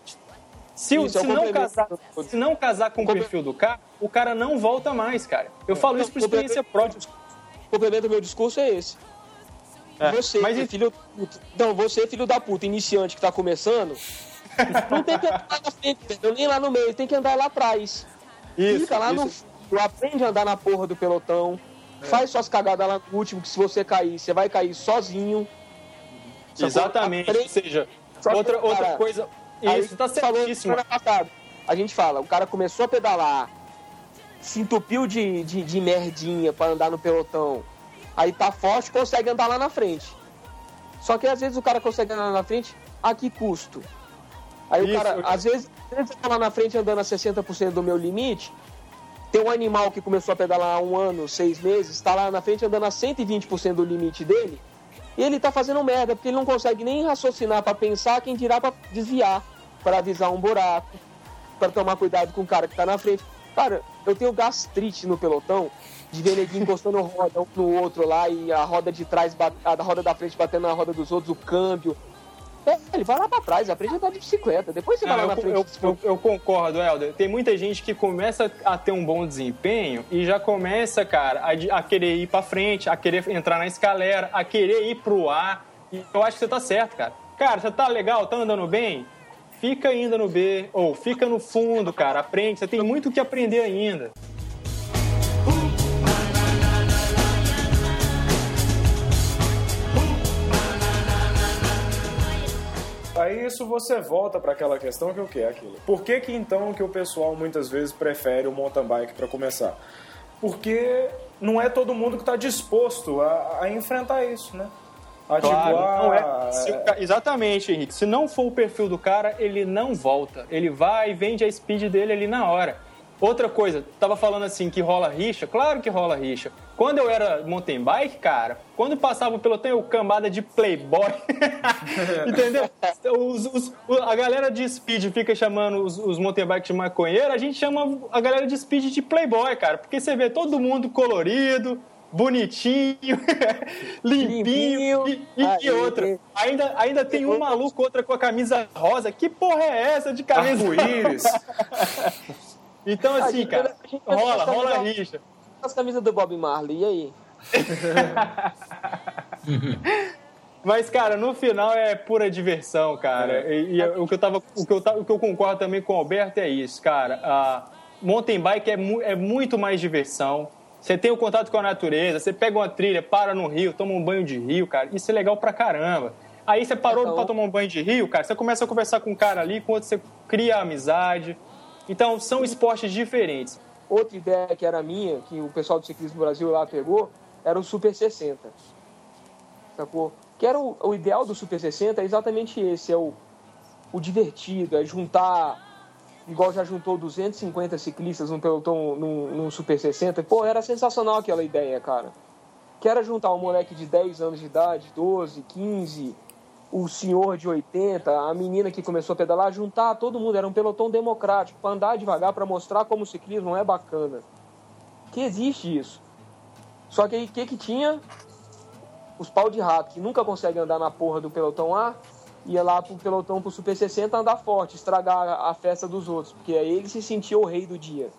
Se, isso, se, é não casar, se não casar com o perfil do cara, o cara não volta mais, cara. Eu falo isso por experiência própria. O complemento do meu discurso é esse. É. Você, mas... filho. Não, você, filho da puta, iniciante que tá começando, Não tem que andar na frente, nem lá no meio, tem que andar lá atrás. Isso, Fica lá isso. no. Aprende a andar na porra do pelotão. Faz suas cagadas lá no último, que se você cair, você vai cair sozinho. Exatamente. Ou seja, Só outra, outra cara, coisa. Isso, tá certíssimo. passada. A gente fala, o cara começou a pedalar, se entupiu de, de, de merdinha pra andar no pelotão. Aí tá forte, consegue andar lá na frente. Só que às vezes o cara consegue andar lá na frente, a que custo? Aí Isso, o cara, eu- às vezes, eu tô lá na frente andando a 60% do meu limite, tem um animal que começou a pedalar há um ano, seis meses, tá lá na frente andando a 120% do limite dele, e ele tá fazendo merda, porque ele não consegue nem raciocinar pra pensar quem dirá pra desviar, pra avisar um buraco, pra tomar cuidado com o cara que tá na frente. Cara, eu tenho gastrite no pelotão de ver neguinho encostando roda um no outro lá e a roda de trás, a roda da frente batendo na roda dos outros, o câmbio. É, ele vai lá pra trás, aprende a andar de bicicleta, depois você Ah, vai lá eu, na frente. eu- eu- eu concordo, Helder. Tem muita gente que começa a ter um bom desempenho e já começa, cara, a, a querer ir pra frente, a querer entrar na escalera, a querer ir pro ar. E eu acho que você tá certo, cara. Cara, você tá legal, tá andando bem? Fica ainda no B, ou fica no fundo, cara. Aprende, você tem muito o que aprender ainda. Aí isso você volta para aquela questão que o que é aquilo. Por que que então que o pessoal muitas vezes prefere o mountain bike para começar? Porque não é todo mundo que está disposto a, a enfrentar isso, né? Tipo, Claro, ah, não é. se ca- exatamente, Henrique. Se não for o perfil do cara, ele não volta. Ele vai e vende a speed dele ali na hora. Outra coisa, tava falando assim que rola rixa. Claro que rola rixa. Quando eu era mountain bike, cara, quando passava pelo tenho cambada de playboy, entendeu? Os- os- a galera de speed fica chamando os, os mountain bike de maconheiro, a gente chama a galera de speed de playboy, cara, porque você vê todo mundo colorido, bonitinho, limpinho, Limpinho. e, e, Aí. outra. Ainda, ainda tem um maluco, outra com a camisa rosa. Que porra é essa de camisa. Então, A assim, cara, rola, rola rixa. As camisas do Bob Marley, e aí? Mas, cara, no final é pura diversão, cara. E, e o, que eu tava, o, que eu, o que eu concordo também com o Alberto é isso, cara. A mountain bike é, mu- é muito mais diversão. Você tem o contato com a natureza, você pega uma trilha, para no rio, toma um banho de rio, cara. Isso é legal pra caramba. Aí você parou Então- pra tomar um banho de rio, cara, você começa a conversar com um cara ali, com outro você cria amizade. Então, são esportes diferentes. Outra ideia que era minha, que o pessoal do Ciclismo Brasil lá pegou, era o Super 60. Sacou? Que era o, o ideal do Super 60 é exatamente esse, é o, o divertido, é juntar, igual já juntou 250 ciclistas num pelotão num, num Super 60. Pô, era sensacional aquela ideia, cara. Que era juntar um moleque de 10 anos de idade, 12, 15, o senhor de 80, a menina que começou a pedalar, juntar todo mundo, era um pelotão democrático, para andar devagar, para mostrar como o ciclismo é bacana. Que existe isso. Só que aí o que que tinha? Os pau de rato, que nunca conseguem andar na porra do pelotão A, ia lá pro pelotão pro Super 60 andar forte, estragar a festa dos outros, porque aí ele se sentia o rei do dia.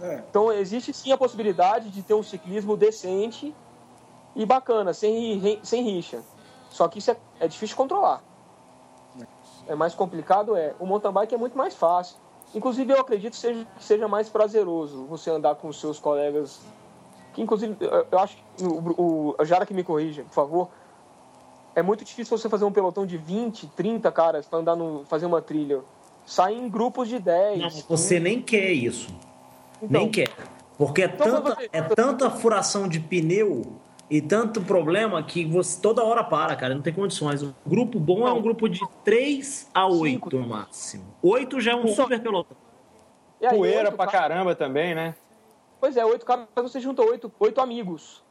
É. Então existe sim a possibilidade de ter um ciclismo decente e bacana, sem, sem rixa. Só que isso é, é difícil de controlar. É mais complicado, é. O mountain bike é muito mais fácil. Inclusive eu acredito que seja, que seja mais prazeroso você andar com os seus colegas. Que inclusive, eu- acho que o, o Jara que me corrija, por favor. É muito difícil você fazer um pelotão de 20, 30 caras para andar no, fazer uma trilha. Sai em grupos de 10. Não, você nem quer isso. Então, nem quer. Porque é Então, tanta, você- é tanta furação de pneu e tanto problema que você toda hora para, cara. Não tem condições. Um grupo bom é um grupo de 3 a 8 no máximo. 8 já é um super pelotão. e aí, Poeira pra caras- caramba também, né? Pois é, oito caras, você junta oito, oito amigos.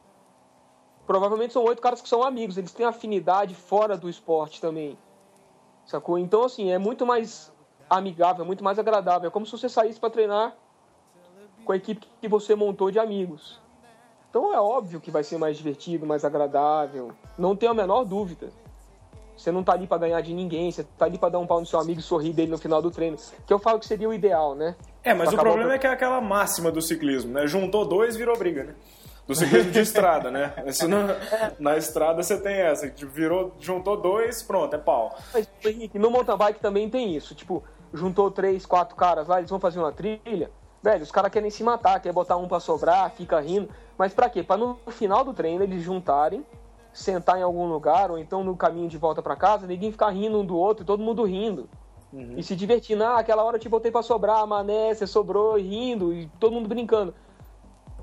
Provavelmente são oito caras que são amigos, eles têm afinidade fora do esporte também. Sacou? Então, assim, é muito mais amigável, muito mais agradável. É como se você saísse para treinar com a equipe que você montou de amigos. Então é óbvio que vai ser mais divertido, mais agradável. Não tenho a menor dúvida. Você não tá ali para ganhar de ninguém, você tá ali para dar um pau no seu amigo e sorrir dele no final do treino. Que eu falo que seria o ideal, né? É, mas Pra o problema é que é aquela máxima do ciclismo, né? Juntou dois, virou briga, né? Do ciclismo de estrada, né? Isso não, na estrada você tem essa, tipo, virou, juntou dois, pronto, é pau. Mas, Henrique, no mountain bike também tem isso. Tipo, juntou três, quatro caras lá, eles vão fazer uma trilha. Velho, os caras querem se matar, quer botar um pra sobrar, fica rindo. Mas pra quê? Pra no final do treino eles juntarem, sentar em algum lugar, ou então no caminho de volta pra casa, ninguém ficar rindo um do outro e todo mundo rindo. Uhum. E se divertindo, ah, aquela hora eu te botei pra sobrar, mané, você sobrou, e rindo, e todo mundo brincando.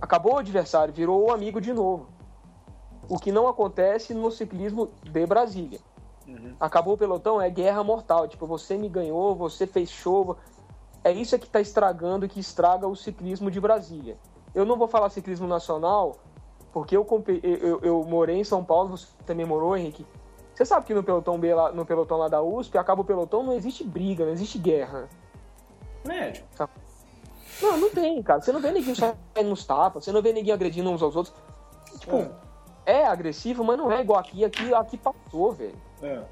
Acabou o adversário, virou o amigo de novo. O que não acontece no ciclismo de Brasília. Uhum. Acabou o pelotão, é guerra mortal. Tipo, você me ganhou, você fez show. É isso que está estragando e que estraga o ciclismo de Brasília. Eu não vou falar ciclismo nacional, porque eu, eu, eu, morei em São Paulo, você também morou, Henrique. Você sabe que no pelotão B, lá, no pelotão lá da USP, acaba o pelotão, não existe briga, não existe guerra. Médio. Não, não tem, cara. Você não vê ninguém saindo nos tapas, você não vê ninguém agredindo uns aos outros. Tipo, é. é agressivo, mas não é igual aqui. Aqui, aqui passou, velho. É.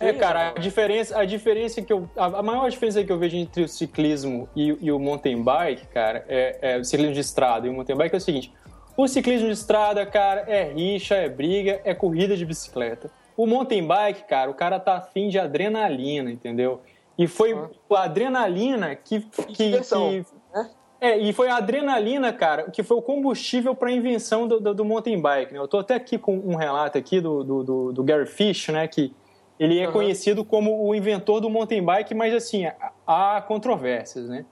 É, cara, a diferença, a diferença que eu. A, maior diferença que eu vejo entre o ciclismo e, e o mountain bike, cara, é, é, o ciclismo de estrada e o mountain bike é o seguinte: o ciclismo de estrada, cara, é rixa, é briga, é corrida de bicicleta. O mountain bike, cara, o cara tá afim de adrenalina, entendeu? E foi ah. a adrenalina que. que, que né? É, e foi a adrenalina, cara, que foi o combustível para a invenção do, do, do, mountain bike. Né? Eu tô até aqui com um relato aqui do, do, do Gary Fish, né? Que ele é uhum. conhecido como o inventor do mountain bike, mas assim, há controvérsias, né?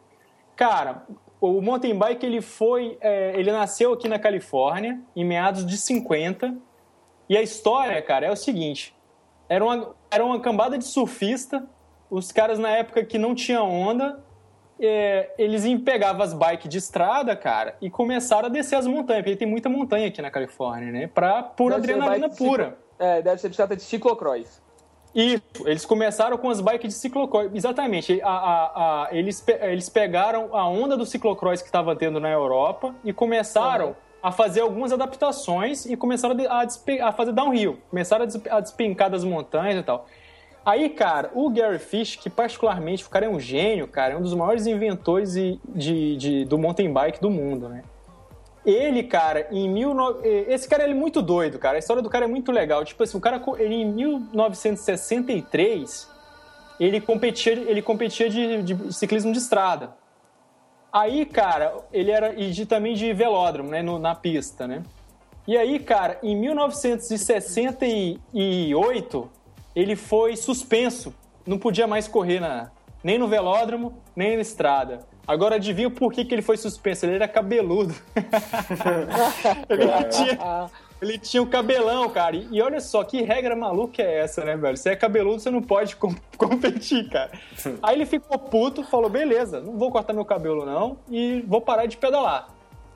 Cara, o mountain bike ele foi, é, ele nasceu aqui na Califórnia em meados de 50 e a história, cara, é o seguinte: era uma, era uma cambada de surfista, os caras na época que não tinha onda, é, eles pegavam as bikes de estrada, cara, e começaram a descer as montanhas, porque tem muita montanha aqui na Califórnia, né? Pra pura deve adrenalina pura. Ciclo, é, deve ser bicicleta de ciclocross. Isso, eles começaram com as bikes de ciclocross. Exatamente. A, a, a, eles, eles pegaram a onda do ciclocross que estava tendo na Europa e começaram uhum. a fazer algumas adaptações e começaram a, a fazer downhill. Começaram a despencar das montanhas e tal. Aí, cara, o Gary Fish, que particularmente, o cara é um gênio, cara, é um dos maiores inventores de, de, de do mountain bike do mundo, né? Ele, cara, em mil esse cara ele é muito doido, cara. A história do cara é muito legal. Tipo assim, o cara ele em 1963 ele competia, ele competia de, de ciclismo de estrada. Aí, cara, ele era e de, também de velódromo, né, no, na pista, né? E aí, cara, em 1968 ele foi suspenso, não podia mais correr na, nem no velódromo, nem na estrada. Agora adivinha por que, que ele foi suspenso? Ele era cabeludo. ele, tinha, ele tinha um cabelão, cara. E, e, olha só, que regra maluca é essa, né, velho? Se é cabeludo, você não pode com, competir, cara. Aí ele ficou puto, falou: beleza, não vou cortar meu cabelo, não, e vou parar de pedalar.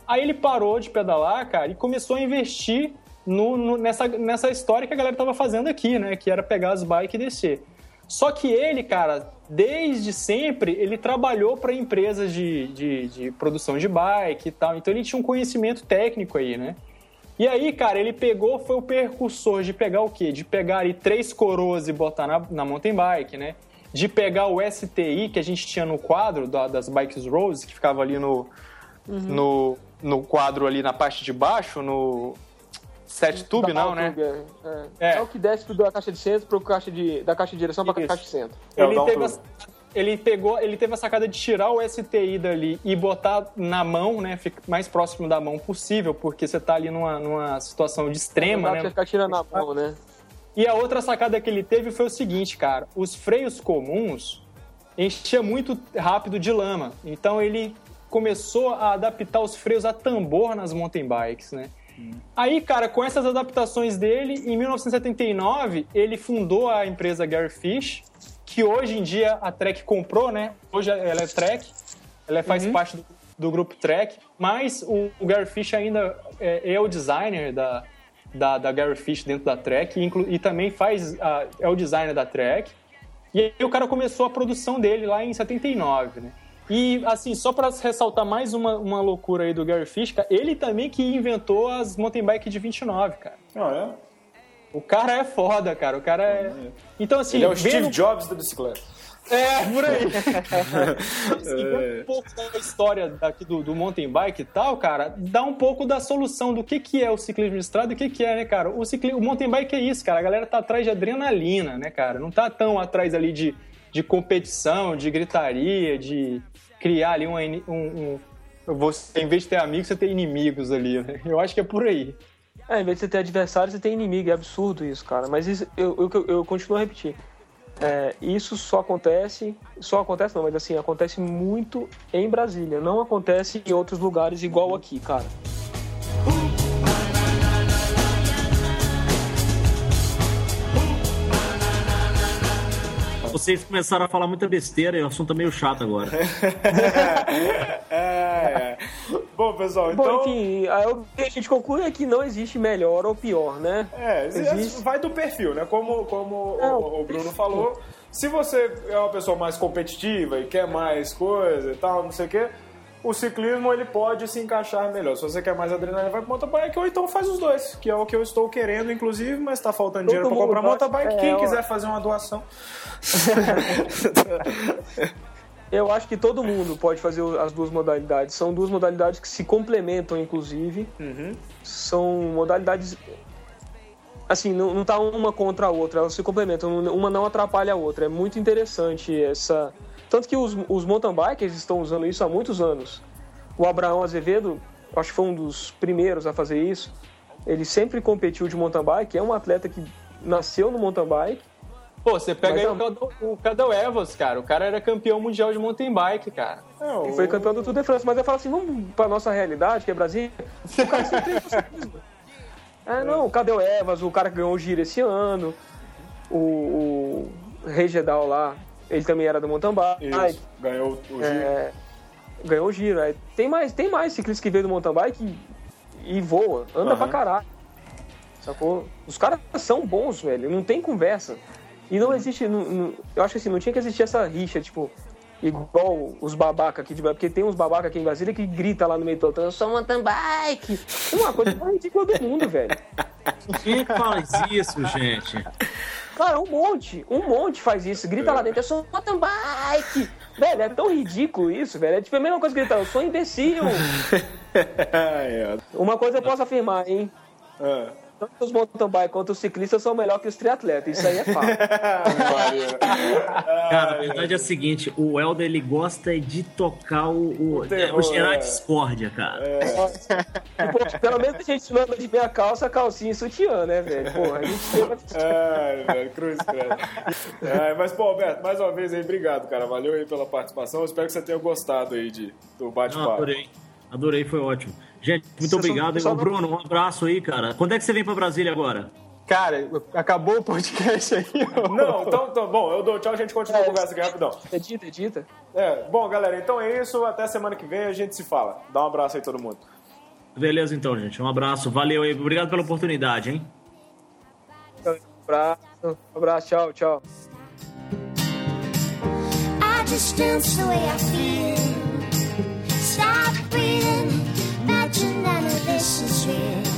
Aí ele parou de pedalar, cara, e começou a investir no, no, nessa, nessa história que a galera tava fazendo aqui, né? Que era pegar as bikes e descer. Só que ele, cara, desde sempre, ele trabalhou para empresas de, de, de, produção de bike e tal. Então ele tinha um conhecimento técnico aí, né? E aí, cara, ele pegou, foi o percursor de pegar o quê? De pegar ali três coroas e botar na, na mountain bike, né? De pegar o STI que a gente tinha no quadro da, das Bikes Rose, que ficava ali no, uhum. no, no quadro ali na parte de baixo, no, Set tube não, né? É. É. é. o que desce da caixa de centro pro caixa de, da caixa de direção para a caixa de centro. É ele, teve a, ele, pegou, ele teve a sacada de tirar o STI dali e botar na mão, né? Fica mais próximo da mão possível, porque você tá ali numa, numa situação de extrema, né? Você ficar tirando na mão, né? E a outra sacada que ele teve foi o seguinte, cara. Os freios comuns enchia muito rápido de lama. Então ele começou a adaptar os freios a tambor nas mountain bikes, né? Aí, cara, com essas adaptações dele, em 1979, ele fundou a empresa Gary Fish, que hoje em dia a Trek comprou, né? Hoje ela é Trek, ela faz uhum. parte do, do, grupo Trek, mas o, o Gary Fish ainda é, é, o designer da, da, da, Gary Fish dentro da Trek e, e também faz é o designer da Trek. E aí o cara começou a produção dele lá em 79, né? E, assim, só para ressaltar mais uma, uma loucura aí do Gary Fish, ele também que inventou as mountain bike de 29, cara. Ah, é? O cara é foda, cara. O cara é. Então, assim. Ele é o Steve Jobs da bicicleta. É, por aí. é. um pouco da história daqui do, do mountain bike e tal, cara, dá um pouco da solução do que, que é o ciclismo de estrada e o que, que é, né, cara? O, cicli... o mountain bike é isso, cara. A galera tá atrás de adrenalina, né, cara? Não tá tão atrás ali de, de competição, de gritaria, de criar ali um, um, um... Você, em vez de ter amigos, você tem inimigos ali, né? Eu acho que é por aí. É, em vez de você ter adversário, você tem inimigo. É absurdo isso, cara. Mas isso, eu, eu, eu, continuo a repetir. É, isso só acontece, só acontece não, mas assim, acontece muito em Brasília. Não acontece em outros lugares igual aqui, cara. Vocês começaram a falar muita besteira e o assunto tá meio chato agora. é, é. Bom, pessoal, então. Bom, enfim, o que a gente conclui é que não existe melhor ou pior, né? É, existe... vai do perfil, né? Como, como é, o, o, Bruno falou. Se você é uma pessoa mais competitiva e quer mais coisa e tal, não sei o quê, o ciclismo ele pode se encaixar melhor. Se você quer mais adrenalina, vai para mountain bike ou então faz os dois, que é o que eu estou querendo, inclusive, mas está faltando dinheiro para comprar mountain bike. É, Quem quiser fazer uma doação. eu acho que todo mundo pode fazer as duas modalidades. São duas modalidades que se complementam, inclusive. Uhum. São modalidades assim, não, não tá uma contra a outra, elas se complementam, uma não atrapalha a outra. É muito interessante essa. Tanto que os, os mountain bikers estão usando isso há muitos anos. O Abraão Azevedo, acho que foi um dos primeiros a fazer isso. Ele sempre competiu de mountain bike, é um atleta que nasceu no mountain bike. Pô, você pega aí o Cadel Evans, cara. O cara era campeão mundial de mountain bike, cara. É, e foi campeão do Tour de France. Mas eu falo assim, vamos pra nossa realidade, que é Brasil. O cara sempre É, não, cadê o Evas, o cara que ganhou o giro esse ano, o, o Regedal lá, ele também era do mountain bike. Isso, ganhou o giro. É, ganhou o giro. É. Tem, mais, tem mais ciclistas que veio do mountain bike e, e voa, anda uhum. pra caralho. Sacou? Os caras são bons, velho, não tem conversa. E não existe, não, não, eu acho que assim, não tinha que existir essa rixa, tipo, igual os babaca aqui de porque tem uns babaca aqui em Brasília que grita lá no meio do eu sou mountain bike. Uma coisa mais ridícula do mundo, velho. Quem faz isso, gente? Cara, um monte, um monte faz isso. Grita lá dentro, eu sou mountain bike. Velho, é tão ridículo isso, velho. É tipo a mesma coisa que gritar, eu sou imbecil. Uma coisa eu posso afirmar, hein? Tanto os mountain bike quanto os ciclistas são melhor que os triatletas. Isso aí é fato. Cara, a verdade é a seguinte: o Helder ele gosta de tocar o, o, o, terror, o gerar é. discórdia, cara. É. Tipo, pelo menos a gente não anda de meia calça, calcinha e sutiã, né, velho? Porra, a gente tem Ai, velho, cruz, cara. É, mas, pô, Alberto, mais uma vez aí, obrigado, cara. Valeu aí pela participação. espero que você tenha gostado aí de, do bate-papo. Adorei. Adorei, foi ótimo. Gente, muito obrigado. Só, só Bruno, um abraço aí, cara. Quando é que você vem pra Brasília agora? Cara, acabou o podcast aí. Não, então, então, bom, eu dou tchau, a gente continua é, a conversa aqui rapidão. Edita, edita. É, bom, galera, então é isso. Até semana que vem a gente se fala. Dá um abraço aí todo mundo. Beleza, então, gente. Um abraço. Valeu aí. Obrigado pela oportunidade, hein? Um abraço. Um abraço. Tchau, tchau. I just dance the way I feel. 圣诞的被失去。